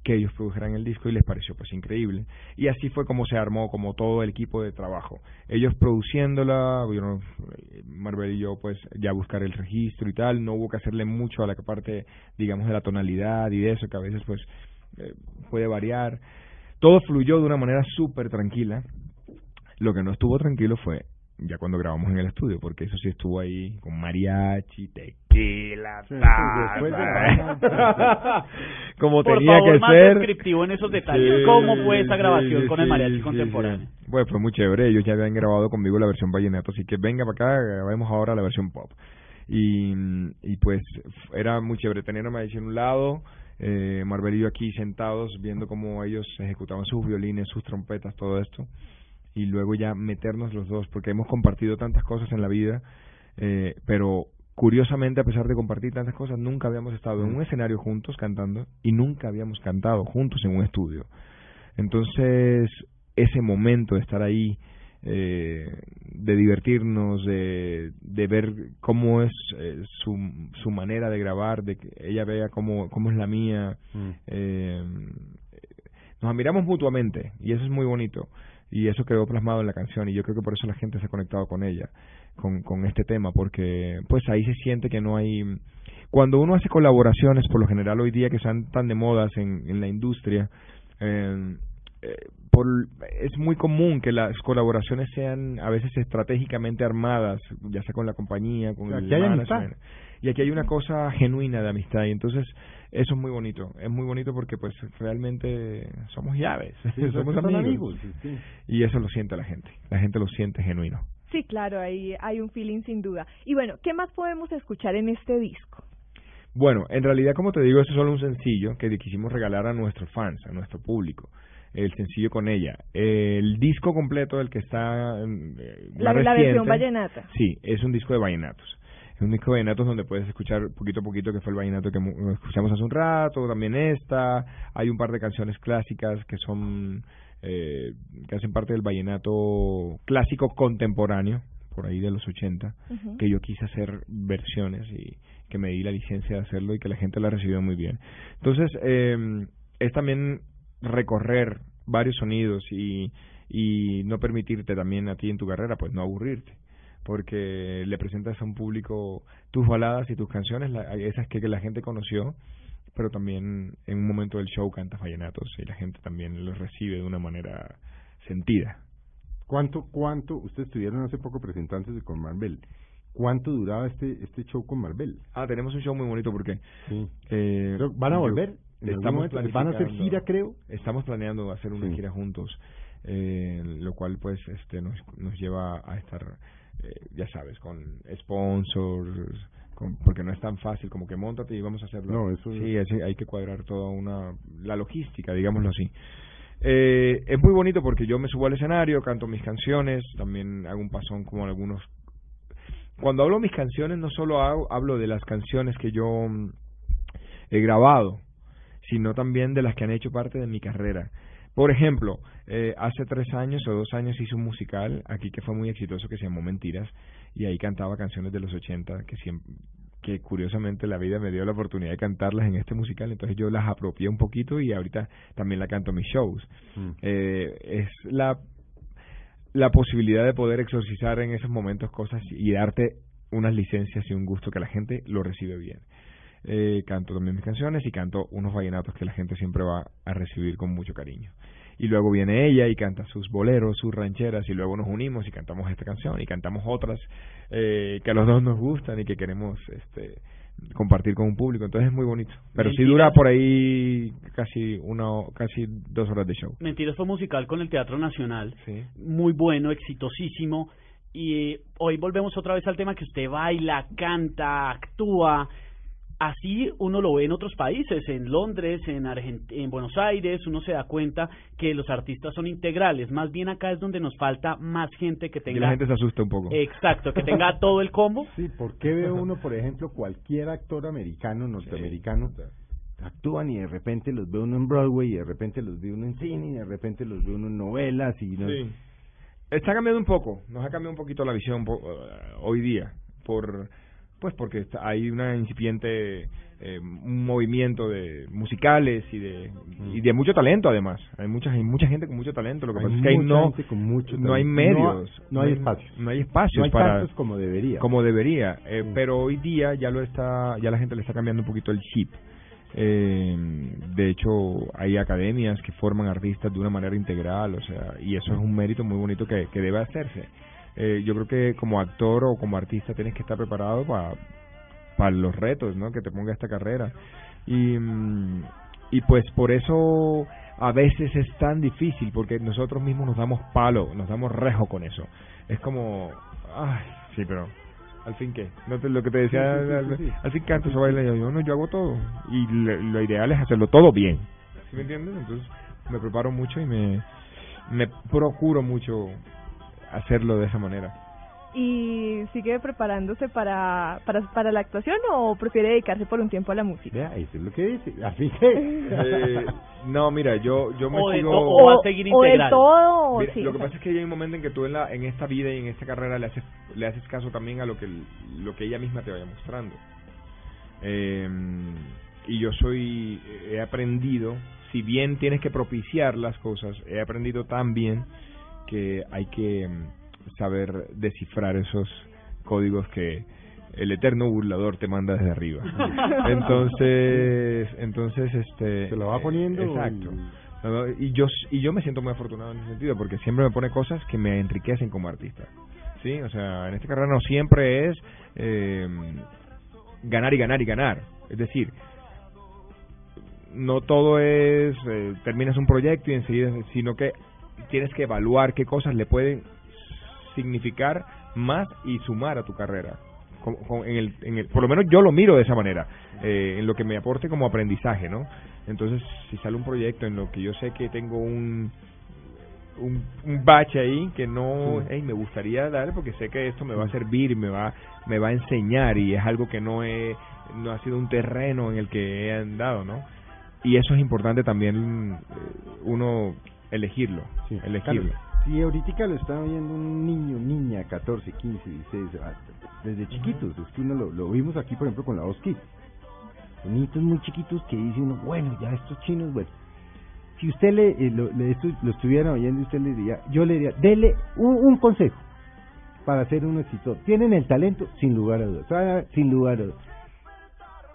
que ellos produjeran el disco y les pareció pues increíble. Y así fue como se armó como todo el equipo de trabajo. Ellos produciéndola, know, Marvel y yo pues ya buscar el registro y tal, no hubo que hacerle mucho a la parte digamos de la tonalidad y de eso que a veces pues eh, puede variar. Todo fluyó de una manera súper tranquila. Lo que no estuvo tranquilo fue ya cuando grabamos en el estudio, porque eso sí estuvo ahí con mariachi, tequila, Sí, taza, de [laughs] como Por tenía favor, que más ser. descriptivo en esos detalles. Sí, ¿Cómo fue esa grabación sí, con el mariachi contemporáneo? Bueno, fue muy chévere. Ellos ya habían grabado conmigo la versión vallenato, así que venga para acá, grabemos ahora la versión pop. Y, y pues era muy chévere tener a Mariachi en un lado, eh, aquí sentados viendo cómo ellos ejecutaban sus violines, sus trompetas, todo esto. Y luego ya meternos los dos, porque hemos compartido tantas cosas en la vida, eh, pero curiosamente, a pesar de compartir tantas cosas, nunca habíamos estado en un escenario juntos cantando y nunca habíamos cantado juntos en un estudio. Entonces, ese momento de estar ahí, eh, de divertirnos, de, de ver cómo es eh, su, su manera de grabar, de que ella vea cómo, cómo es la mía, Mm. eh, nos admiramos mutuamente y eso es muy bonito y eso quedó plasmado en la canción y yo creo que por eso la gente se ha conectado con ella con, con este tema porque pues ahí se siente que no hay cuando uno hace colaboraciones por lo general hoy día que están tan de modas en, en la industria eh, eh, por, es muy común que las colaboraciones sean a veces estratégicamente armadas ya sea con la compañía con el management amistad. y aquí hay una cosa genuina de amistad y entonces eso es muy bonito es muy bonito porque pues realmente somos llaves Sí, [laughs] somos son amigos, amigos, sí, sí. y eso lo siente la gente la gente lo siente genuino Sí, claro, ahí hay un feeling sin duda. Y bueno, ¿qué más podemos escuchar en este disco? Bueno, en realidad, como te digo, esto es solo un sencillo que quisimos regalar a nuestros fans, a nuestro público. El sencillo con ella. El disco completo, el que está. eh, La, más la versión vallenata. Sí, es un disco de vallenatos. Un disco de vallenatos donde puedes escuchar poquito a poquito, que fue el vallenato que escuchamos hace un rato, también esta. Hay un par de canciones clásicas que son. Eh, que hacen parte del vallenato clásico contemporáneo, por ahí de los 80 Ujú. que yo quise hacer versiones y que me di la licencia de hacerlo y que la gente la recibió muy bien. Entonces, eh, es también recorrer varios sonidos y, y no permitirte también a ti en tu carrera, pues no aburrirte, porque le presentas a un público tus baladas y tus canciones, la- esas que, que la gente conoció, pero también en un momento del show cantas vallenatos y la gente también los recibe de una manera sentida. ¿Cuánto, cuánto, ustedes estuvieron hace poco presentándose con Marvel? ¿Cuánto duraba este este show con Marvel? Ah, tenemos un show muy bonito porque Sí. eh, ¿Van a volver? ¿En algún Estamos? ¿Van a hacer gira, creo? Estamos planeando hacer una Sí. gira juntos, eh, lo cual pues este nos, nos lleva a estar, eh, ya sabes, con sponsors, con- porque no es tan fácil como que montate y vamos a hacerlo. No, eso sí, así hay que cuadrar toda una la logística, digámoslo así. Eh, es muy bonito porque yo me subo al escenario, canto mis canciones, también hago un pasón como algunos. Cuando hablo mis canciones no solo hago- hablo de las canciones que yo mm, he grabado, sino también de las que han hecho parte de mi carrera. Por ejemplo, eh, hace tres años o dos años hice un musical aquí que fue muy exitoso que se llamó Mentiras y ahí cantaba canciones de los 80 que siempre que curiosamente la vida me dio la oportunidad de cantarlas en este musical, entonces yo las apropié un poquito y ahorita también la canto en mis shows. Mm. Eh, es la, la posibilidad de poder exorcizar en esos momentos cosas y darte unas licencias y un gusto que la gente lo recibe bien. Eh, canto también mis canciones y canto unos vallenatos que la gente siempre va a recibir con mucho cariño. Y luego viene ella y canta sus boleros, sus rancheras y luego nos unimos y cantamos esta canción y cantamos otras eh, que a los dos nos gustan y que queremos este compartir con un público, entonces es muy bonito. Pero sí Mentiras. dura por ahí casi una casi dos horas de show. Mentiras fue musical con el Teatro Nacional. Sí. Muy bueno, exitosísimo. Y eh, hoy volvemos otra vez al tema que usted baila, canta, actúa. Así uno lo ve en otros países, en Londres, en, Argent en Buenos Aires, uno se da cuenta que los artistas son integrales. Más bien acá es donde nos falta más gente que Y tenga... la gente se asusta un poco. Exacto, que tenga todo el combo. Sí, ¿por qué ve uno, por ejemplo, cualquier actor americano, norteamericano, actúan y de repente los ve uno en Broadway y de repente los ve uno en cine y de repente los ve uno en novelas y no... Sí. Está cambiando un poco, nos ha cambiado un poquito la visión eh, hoy día, por pues porque hay una incipiente eh, un movimiento de musicales y de y de mucho talento además. Hay mucha hay mucha gente con mucho talento, lo que Hay pasa es que hay no gente con mucho no hay medios, No- no hay espacios. No hay espacios No hay para como debería. como debería, eh, pero hoy día ya lo está ya la gente le está cambiando un poquito el chip. Eh, de hecho, hay academias que forman artistas de una manera integral, o sea, y eso es un mérito muy bonito que, que debe hacerse. Eh, yo creo que como actor o como artista tienes que estar preparado para para los retos, ¿no? Que te ponga esta carrera. Y, mm, y pues por eso a veces es tan difícil, porque nosotros mismos nos damos palo, nos damos rejo con eso. Es como, ay, sí, pero al fin qué, no te, lo que te decía, Sí, sí, sí, al, sí, al fin canto, se baila, yo, yo no, yo hago todo. Y lo, lo ideal es hacerlo todo bien. ¿Sí me entiendes? Entonces me preparo mucho y me, me procuro mucho hacerlo de esa manera. ¿Y sigue preparándose para, para, para la actuación o prefiere dedicarse por un tiempo a la música? Vea, eso es lo que dice. Así que... [laughs] Eh, no, mira, yo, yo me O de sigo... to- o va a seguir o integral. todo, o Mira, sí, lo que pasa es que hay un momento en que tú en, la, en esta vida y en esta carrera le haces, le haces caso también a lo que, lo que ella misma te vaya mostrando. Eh, y yo soy, he aprendido, si bien tienes que propiciar las cosas, he aprendido también que hay que mm, saber descifrar esos códigos que el eterno burlador te manda desde arriba. [laughs] Entonces, entonces este Se lo va poniendo Exacto. y yo y yo me siento muy afortunado en ese sentido porque siempre me pone cosas que me enriquecen como artista sí o sea en esta carrera no siempre es eh, ganar y ganar y ganar es decir no todo es eh, terminas un proyecto y enseguida sino que tienes que evaluar qué cosas le pueden significar más y sumar a tu carrera. Con- con- en el, en el, por lo menos yo lo miro de esa manera eh, en lo que me aporte como aprendizaje no entonces si sale un proyecto en lo que yo sé que tengo un un, un bache ahí que no hey, me gustaría dar porque sé que esto me va a servir me va me va a enseñar y es algo que no he no ha sido un terreno en el que he andado no y eso es importante también eh, uno elegirlo Sí, elegirlo Si ahorita lo está viendo un niño, niña, 14, 15, 16, ah, desde chiquitos, es que uno lo, lo vimos aquí, por ejemplo, con la voz Kids. Son niñitos muy chiquitos que dice uno, bueno, ya estos chinos, bueno. Si usted le, eh, lo, le estu- lo estuviera oyendo, usted le diría, yo le diría, dele un, un consejo para ser un exitoso. Tienen el talento, sin lugar a dudas, ah, sin lugar a dudas.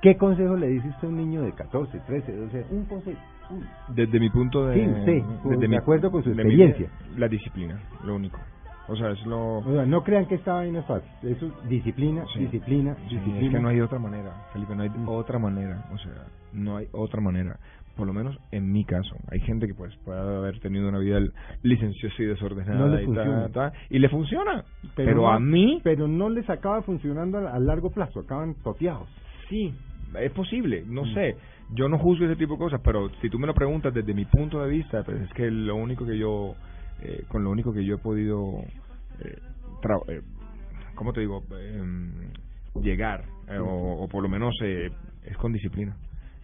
¿Qué consejo le dice usted a un niño de 14, 13, 12? Un consejo. Desde mi punto de Sí, usted, desde de mi- acuerdo con su mi- experiencia. la disciplina lo único o sea es lo O sea, no crean que esta vaina es fácil. Eso es disciplina, Sí. disciplina, Sí, disciplina. es que no hay otra manera, Felipe, no hay Mm. otra manera, o sea, no hay otra manera, por lo menos en mi caso. Hay gente que pues puede haber tenido una vida licenciosa y desordenada No y, ta, ta, y le funciona, pero, no- a mí Pero no les acaba funcionando a largo plazo, acaban toteados. sí, es posible, no Mm. sé, yo no juzgo ese tipo de cosas, pero si tú me lo preguntas desde mi punto de vista, pues es que lo único que yo, eh, con lo único que yo he podido, eh, tra- eh, ¿cómo te digo? Em, llegar, eh, o, o por lo menos eh, es con disciplina.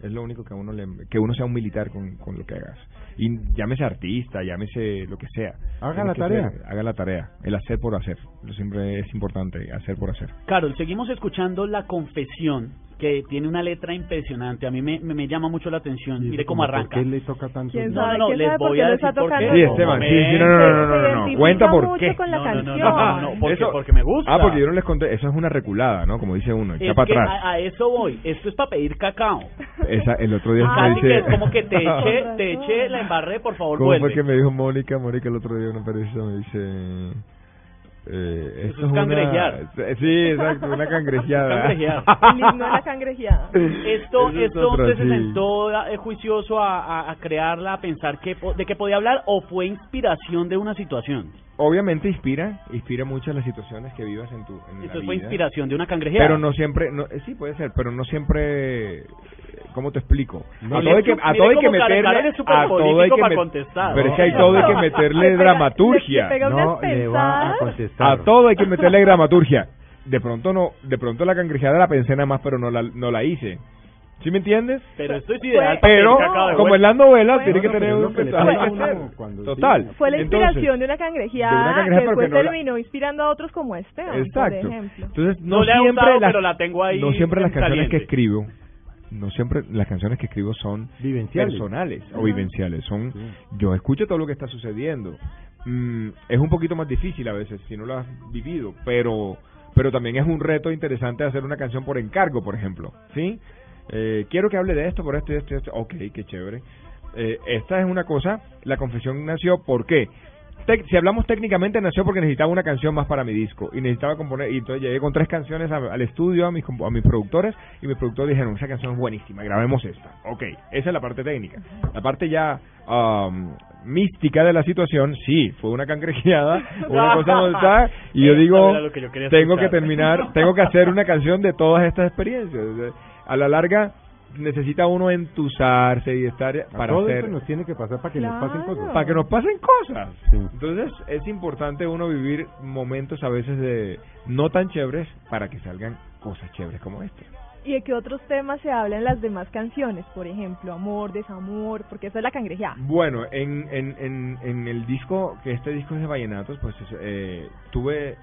Es lo único que a uno le, que uno sea un militar con, con lo que hagas. Y llámese artista, llámese lo que sea. Haga la tarea. ser- haga la tarea. El hacer por hacer. Siempre es importante, hacer por hacer. Carol, seguimos escuchando La Confesión, que tiene una letra impresionante. A mí me, me, me llama mucho la atención. Mire cómo como, ¿por arranca. qué le toca tanto? ¿Quién No, sabe, no, no, quién les voy a decir por qué. Sí, Esteban, sí, sí, no, no, no, no, no, no, Se Cuenta por qué. mucho con la No, no, no, canción. no, no, porque, Eso- porque me gusta. Ah, porque yo no les conté. Eso es una reculada, ¿no? Como dice uno, echa Es para atrás. a, a eso voy. Esto es para pedir cacao. Esa, el otro día Ah, me dice... es como que te eché, Con te eché, la embarré, por favor, ¿Cómo vuelve. fue que me dijo Mónica? Mónica el otro día una periodista me dice... Eh, Eso es una- cangrejear. Sí, exacto, una cangrejeada. [laughs] Cangrejear. El himno de la cangrejeada. Esto, Eso es esto otra, usted se sí. sentó eh, juicioso a, a, a crearla, a pensar que, de qué podía hablar o fue inspiración de una situación. Obviamente inspira, inspira muchas las situaciones que vivas en tu en la Esto fue vida. inspiración de una cangrejeada. Pero no siempre, no, eh, sí puede ser, pero no siempre, ¿cómo te explico? No, a todo hay que, a todo hay que meterle, a todo hay político que contestar. pero es que hay todo hay que [laughs] meterle dramaturgia. [laughs] No, le va a contestar. A todo hay que meterle dramaturgia. De pronto no, de pronto la cangrejeada la pensé nada más, pero no la, no la hice. ¿Sí me entiendes? Pero esto es ideal. Pero, como en las novelas, Bueno, tiene que tener es un mensaje Total. Fue la Entonces, inspiración de una cangrejeada, de una cangrejeada, que después no la- terminó inspirando a otros como Esteban, Exacto. por ejemplo. Entonces, no, No le ha siempre gustado, las, pero la tengo ahí no siempre las canciones que escribo, no siempre las canciones que escribo son Vivenciales. personales o vivenciales. Son, Sí. yo escucho todo lo que está sucediendo. Mm, es un poquito más difícil a veces si no lo has vivido, pero, pero también es un reto interesante hacer una canción por encargo, por ejemplo, ¿sí? Eh, quiero que hable de esto, por esto y esto y esto. Ok, qué chévere. Eh, esta es una cosa, la confesión nació, ¿por qué? Tec- si hablamos técnicamente, nació porque necesitaba una canción más para mi disco y necesitaba componer. Y entonces llegué con tres canciones a- al estudio a mis, a mis productores y mis productores dijeron: Esa canción es buenísima, grabemos esta. Ok, esa es la parte técnica. La parte ya um, mística de la situación, sí, fue una cangrejeada, una cosa [laughs] montada. Y yo digo: que yo Tengo que terminar, tengo que hacer una canción de todas estas experiencias. A la larga, necesita uno entusarse y estar A para todo hacer eso nos tiene que pasar para que nos pasen cosas. para que nos pasen cosas. Sí. Entonces es importante uno vivir momentos a veces de no tan chéveres para que salgan cosas chéveres como esta. ¿Y de qué otros temas se hablan en las demás canciones? Por ejemplo, amor, desamor, porque eso es la cangrejeada. Bueno, en, en, en, en el disco, que este disco es de vallenatos, pues eh, tuve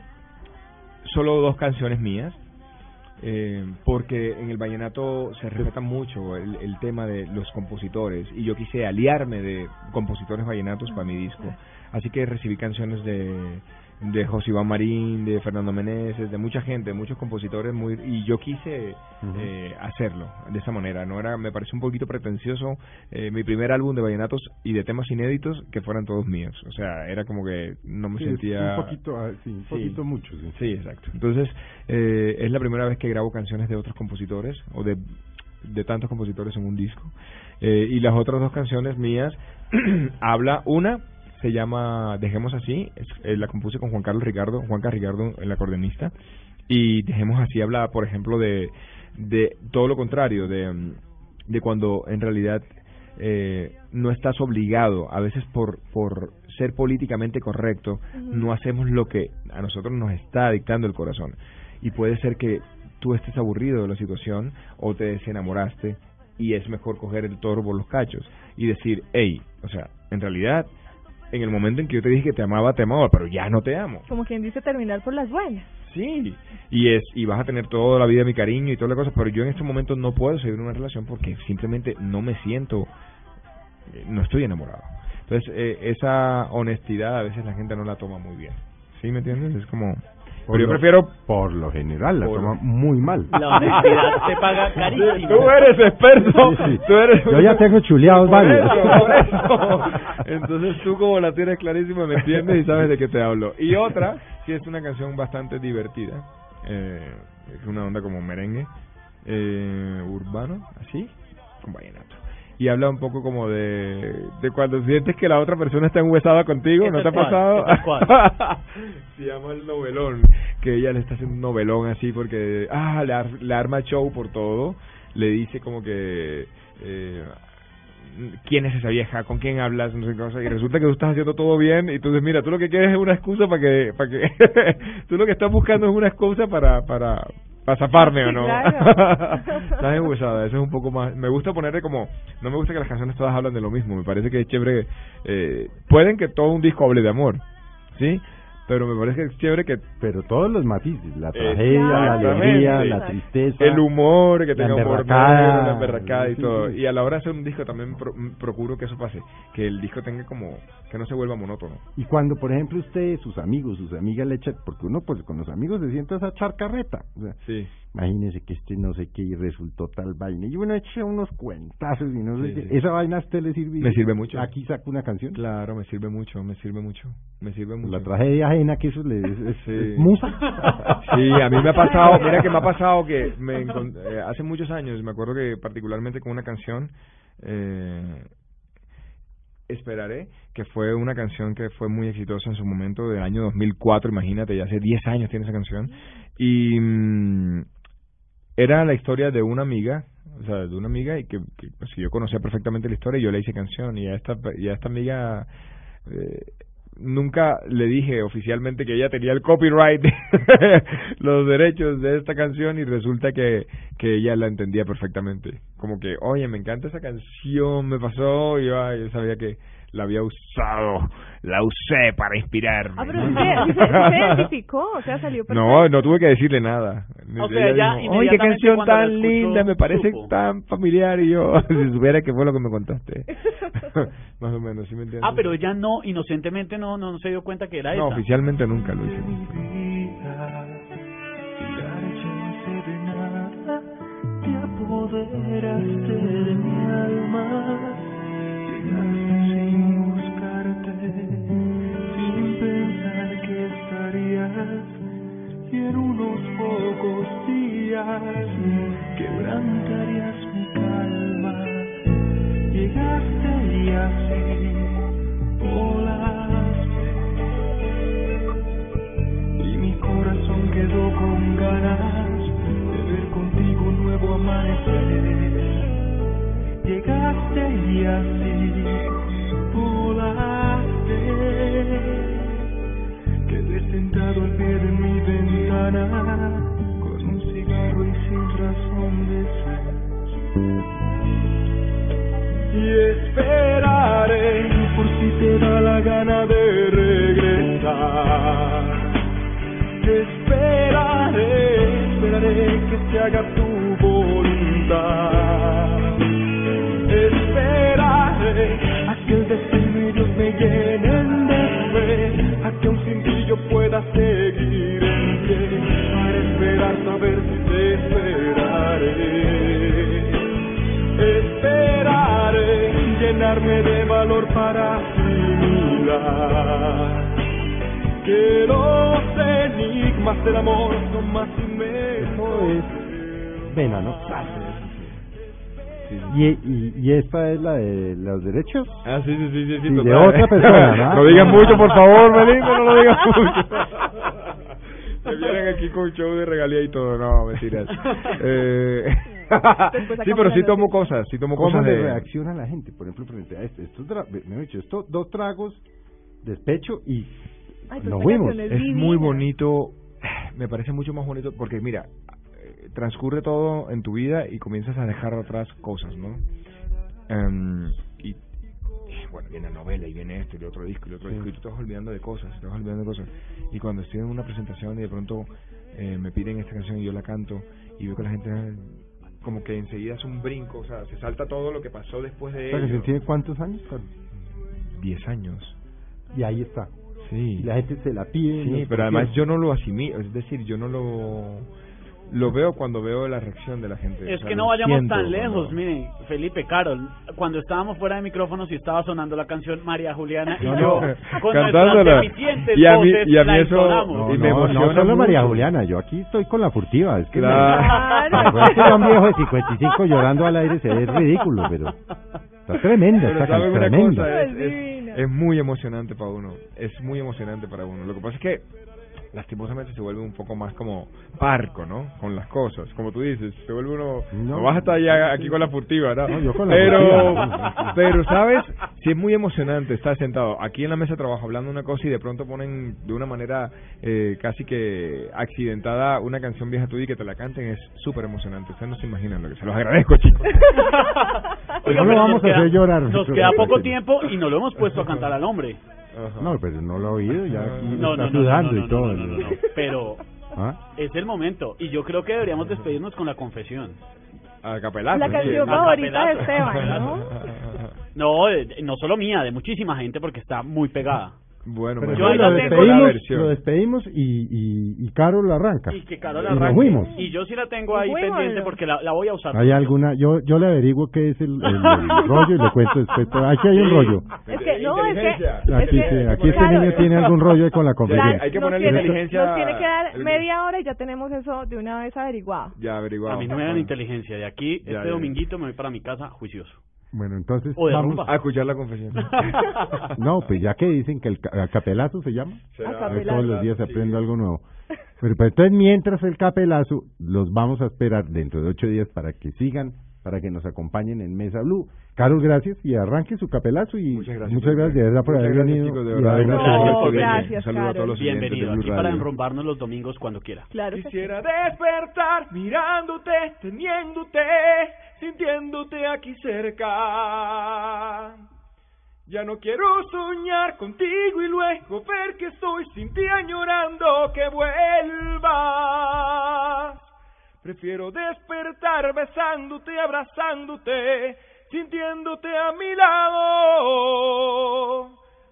solo dos canciones mías, eh, porque en el vallenato se respeta mucho el, el tema de los compositores y yo quise aliarme de compositores vallenatos para mi disco. Así que recibí canciones de, de José Iván Marín, de Fernando Meneses, de mucha gente, de muchos compositores muy y yo quise eh, hacerlo de esa manera. No era, me pareció un poquito pretencioso eh, mi primer álbum de vallenatos y de temas inéditos que fueran todos míos. O sea, era como que no me Sí, sentía Un poquito, ah, sí, un Sí. poquito mucho, sí. Sí, exacto. Entonces, eh, es la primera vez que grabo canciones de otros compositores o de, de tantos compositores en un disco. Eh, y las otras dos canciones mías, [clears throat] habla una, se llama Dejemos Así, es- eh, la compuse con Juan Carlos Ricardo, Juan Carlos Ricardo, el acordeonista, y Dejemos Así habla, por ejemplo, de, de todo lo contrario, de, mm, de cuando en realidad eh, no estás obligado, a veces por, por ser políticamente correcto, no hacemos lo que a nosotros nos está dictando el corazón. Y puede ser que tú estés aburrido de la situación o te desenamoraste y es mejor coger el toro por los cachos y decir, hey, o sea, en realidad, en el momento en que yo te dije que te amaba, te amaba, pero ya no te amo. Como quien dice terminar por las buenas. Sí, y es y vas a tener toda la vida mi cariño y toda la cosa, pero yo en este momento no puedo seguir una relación porque simplemente no me siento, eh, no estoy enamorado. Entonces, eh, esa honestidad a veces la gente no la toma muy bien. ¿Sí me entiendes? Es como... Por Pero yo lo- prefiero... Por lo general, la Por- toma muy mal. La honestidad se paga carísimo. Tú eres experto. Sí, sí. Tú eres... Yo ya tengo chuleados Por varios. eso, por eso. [laughs] Entonces tú como la tienes clarísima me entiendes y sabes de qué te hablo. Y otra, sí es una canción bastante divertida. Eh, es una onda como merengue eh, urbano, así, con vallenato. Y habla un poco como de, de cuando sientes que la otra persona está enhuesada contigo, ¿Qué ¿no te ha pasado? [laughs] Se llama el novelón, que ella le está haciendo un novelón así porque, ah, le, ar- le arma show por todo, le dice como que, eh, quién es esa vieja, con quién hablas, no sé qué cosa, y resulta que tú estás haciendo todo bien, y entonces mira, tú lo que quieres es una excusa para que, para que, [laughs] tú lo que estás buscando es una excusa para, para, ¿Para zafarme o no? claro. [laughs] Estás enhuesada, eso es un poco más... Me gusta ponerle como... No me gusta que las canciones todas hablan de lo mismo, me parece que es chévere... Eh, pueden que todo un disco hable de amor, ¿sí? Pero me parece que es chévere que Pero todos los matices, la tragedia, la alegría, la tristeza. el humor, que tenga humor la emberracada y todo. Y a la hora de hacer un disco también pro- procuro que eso pase, que el disco tenga como, que no se vuelva monótono. Y cuando, por ejemplo, usted, sus amigos, sus amigas le echan, porque uno pues con los amigos se sienta esa charcarreta. O sea, Sí. imagínese que este no sé qué y resultó tal vaina. Y uno echa unos cuentazos y no sé Sí, qué. sí. ¿Esa vaina a usted le sirve? Me sirve mucho. Aquí saco una canción. Claro, me sirve mucho, me sirve mucho, me sirve mucho. La tragedia ajena que eso le es, es- Sí. [laughs] es musa. Sí, a mí me ha pasado, mira que me ha pasado que me encon- eh, hace muchos años, me acuerdo que particularmente con una canción, eh, Esperaré, que fue una canción que fue muy exitosa en su momento del año 2004, imagínate, ya hace 10 años tiene esa canción, y mm, era la historia de una amiga, o sea, de una amiga y que, que, pues, yo conocía perfectamente la historia y yo le hice canción y a esta, y a esta amiga... Eh, nunca le dije oficialmente que ella tenía el copyright, [laughs] los derechos de esta canción y resulta que, que ella la entendía perfectamente. Como que, oye, me encanta esa canción, me pasó, y yo, yo sabía que la había usado, la usé para inspirarme. Ah, pero se- sí se identificó, o sea, salió perfecto. No, no tuve que decirle nada. O sea, ya dijo, Oye, qué canción tan escuchó, linda, me parece supo. tan familiar. Y yo, [laughs] si supiera que fue lo que me contaste. [laughs] [laughs] Más o menos, ¿sí me entiendes? Ah, pero ella no, inocentemente no, no, no se dio cuenta que era No, esa. oficialmente nunca lo hice. te apoderaste de mi alma, quebrantarías mi calma, llegaste y así Ah, sí, sí, sí, sí, sí, Y de otra persona, ¿no? [laughs] No digan mucho, por favor, Melinda, no lo digan [laughs] mucho. [laughs] Me vienen aquí con show de regalía y todo, no, mentiras. Eh, sí, pero sí tomo cosas, sí tomo ¿Cómo cosas de... reacciona la gente, por ejemplo, frente a esto? Estos, dra- me he dicho, esto, dos tragos, despecho y Ay, nos fuimos. canción Es divina. muy bonito, me parece mucho más bonito porque mira, eh, transcurre todo en tu vida y comienzas a dejar atrás cosas, ¿no? Y, bueno, viene la novela y viene esto y el otro disco y otro Sí. disco y tú te vas olvidando de cosas, te vas olvidando de cosas. Y cuando estoy en una presentación y de pronto eh, me piden esta canción y yo la canto y veo que la gente como que enseguida hace un brinco, o sea, se salta todo lo que pasó después de ¿Esta canción ello. tiene cuántos años? Diez años. Y ahí está. Sí. Y la gente se la pide. Sí, pero además yo no lo asimilo, es decir, yo no lo lo veo cuando veo la reacción de la gente. Es o sea, que no vayamos siento tan cuando- lejos, miren, Felipe, Carol, cuando estábamos fuera de micrófonos y estaba sonando la canción María Juliana y No, yo no, con cantándola. Y a mí- voces y a mí la eso-. No, y me no, solo María. Juliana, yo aquí estoy con la furtiva. Es que Claro. [laughs] me- un viejo de 55 llorando al aire, se ve ridículo, pero está tremenda, Pero está ¿saben una tremenda. cosa? Es, es, es muy emocionante para uno, es muy emocionante para uno. Lo que pasa es que lastimosamente se vuelve un poco más como parco, ¿no? Con las cosas, como tú dices, se vuelve uno, No. no, vas a estar allá aquí con la furtiva, ¿no? No, yo con la pero, furtiva. pero, ¿sabes? Sí es muy emocionante estar sentado aquí en la mesa de trabajo hablando una cosa y de pronto ponen de una manera eh, casi que accidentada una canción vieja tuya y que te la canten, es súper emocionante. Ustedes no se imaginan lo que se los agradezco, chicos. Oiga, [laughs] No lo vamos a queda- hacer llorar. Nos queda poco tiempo y no lo hemos puesto a cantar al hombre. No, pero no lo he oído, ya aquí [laughs] No, está no, no, sudando no, y todo. no, no, no, no. Pero ¿Ah? es el momento y yo creo que deberíamos despedirnos con la confesión. A capelazo. La canción favorita de. Esteban, ¿no? [laughs] No, de- no solo mía, de muchísima gente porque está muy pegada. Bueno, Pero yo ahí lo, la tengo la despedimos, lo despedimos y, y, y Carol arranca. Y que Carol Y nos arranque. fuimos. Y yo sí la tengo ahí pendiente porque la, la voy a usar. ¿Hay alguna? Yo yo le averiguo qué es el, el- el rollo y le cuento después. Aquí hay un rollo. Es que, no, es que... Inteligencia. es Aquí, que- sí, aquí este niño tiene algún rollo con la Ya, conferencia. hay que ponerle inteligencia Nos tiene que dar media hora y ya tenemos eso de una vez averiguado. Ya averiguado. A mí no me dan inteligencia. De aquí, Ya, este ya. dominguito me voy para mi casa juicioso. Bueno, entonces O de vamos. rumba. A escuchar la confesión. [laughs] No, pues ya que dicen que el ca- capelazo se llama. Será-. Todos los días aprendo algo nuevo. Pero pues, entonces mientras el capelazo, los vamos a esperar dentro de ocho días para que sigan, para que nos acompañen en Mesa Blue. Carol, gracias y arranque su capelazo y Muchas gracias. muchas gracias de verdad por Muchas haber gracias, venido. chicos, de y verdad. habernos Gracias tenido por venir. Gracias, Un saludo a todos los oyentes Bienvenido de Blue aquí para Radio. enrumbarnos los domingos cuando quiera. Claro que sí. Quisiera despertar mirándote, teniéndote, sintiéndote aquí cerca. Ya no quiero soñar contigo y luego ver que estoy sin ti añorando que vuelvas. Prefiero despertar besándote, abrazándote, sintiéndote a mi lado.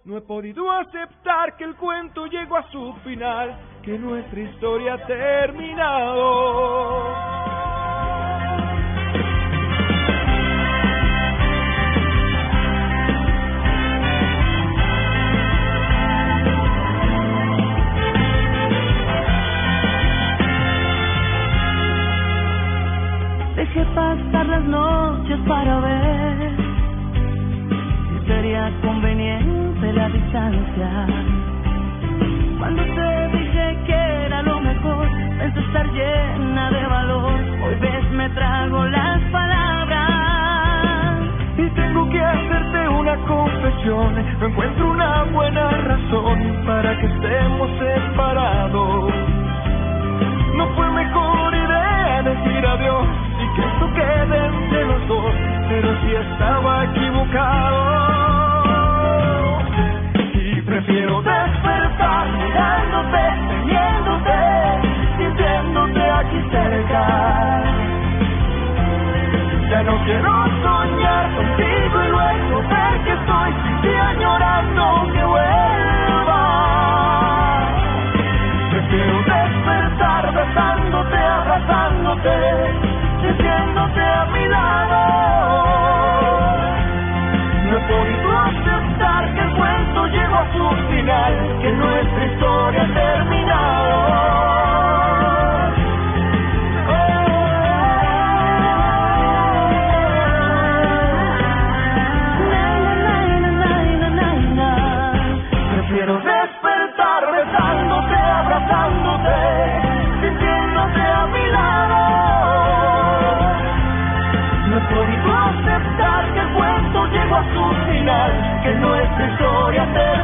No he podido aceptar que el cuento llegó a su final, que nuestra historia ha terminado. Conveniente la distancia. Cuando te dije que era lo mejor, pensé estar llena de valor. Hoy ves, me trago las palabras. Y tengo que hacerte una confesión, no encuentro una buena razón para que estemos separados. No fue mejor idea decir adiós y que esto quede entre los dos, pero si estaba equivocado. Mirándote, teniéndote, sintiéndote aquí cerca. Ya no quiero soñar contigo y luego ver que estoy ti añorando que vuelvas. Prefiero despertar besándote, abrazándote, sintiéndote a mi lado. No he podido aceptar su final, que nuestra historia ha terminado. Aceptar que el llegó a su final, que nuestra historia terminó.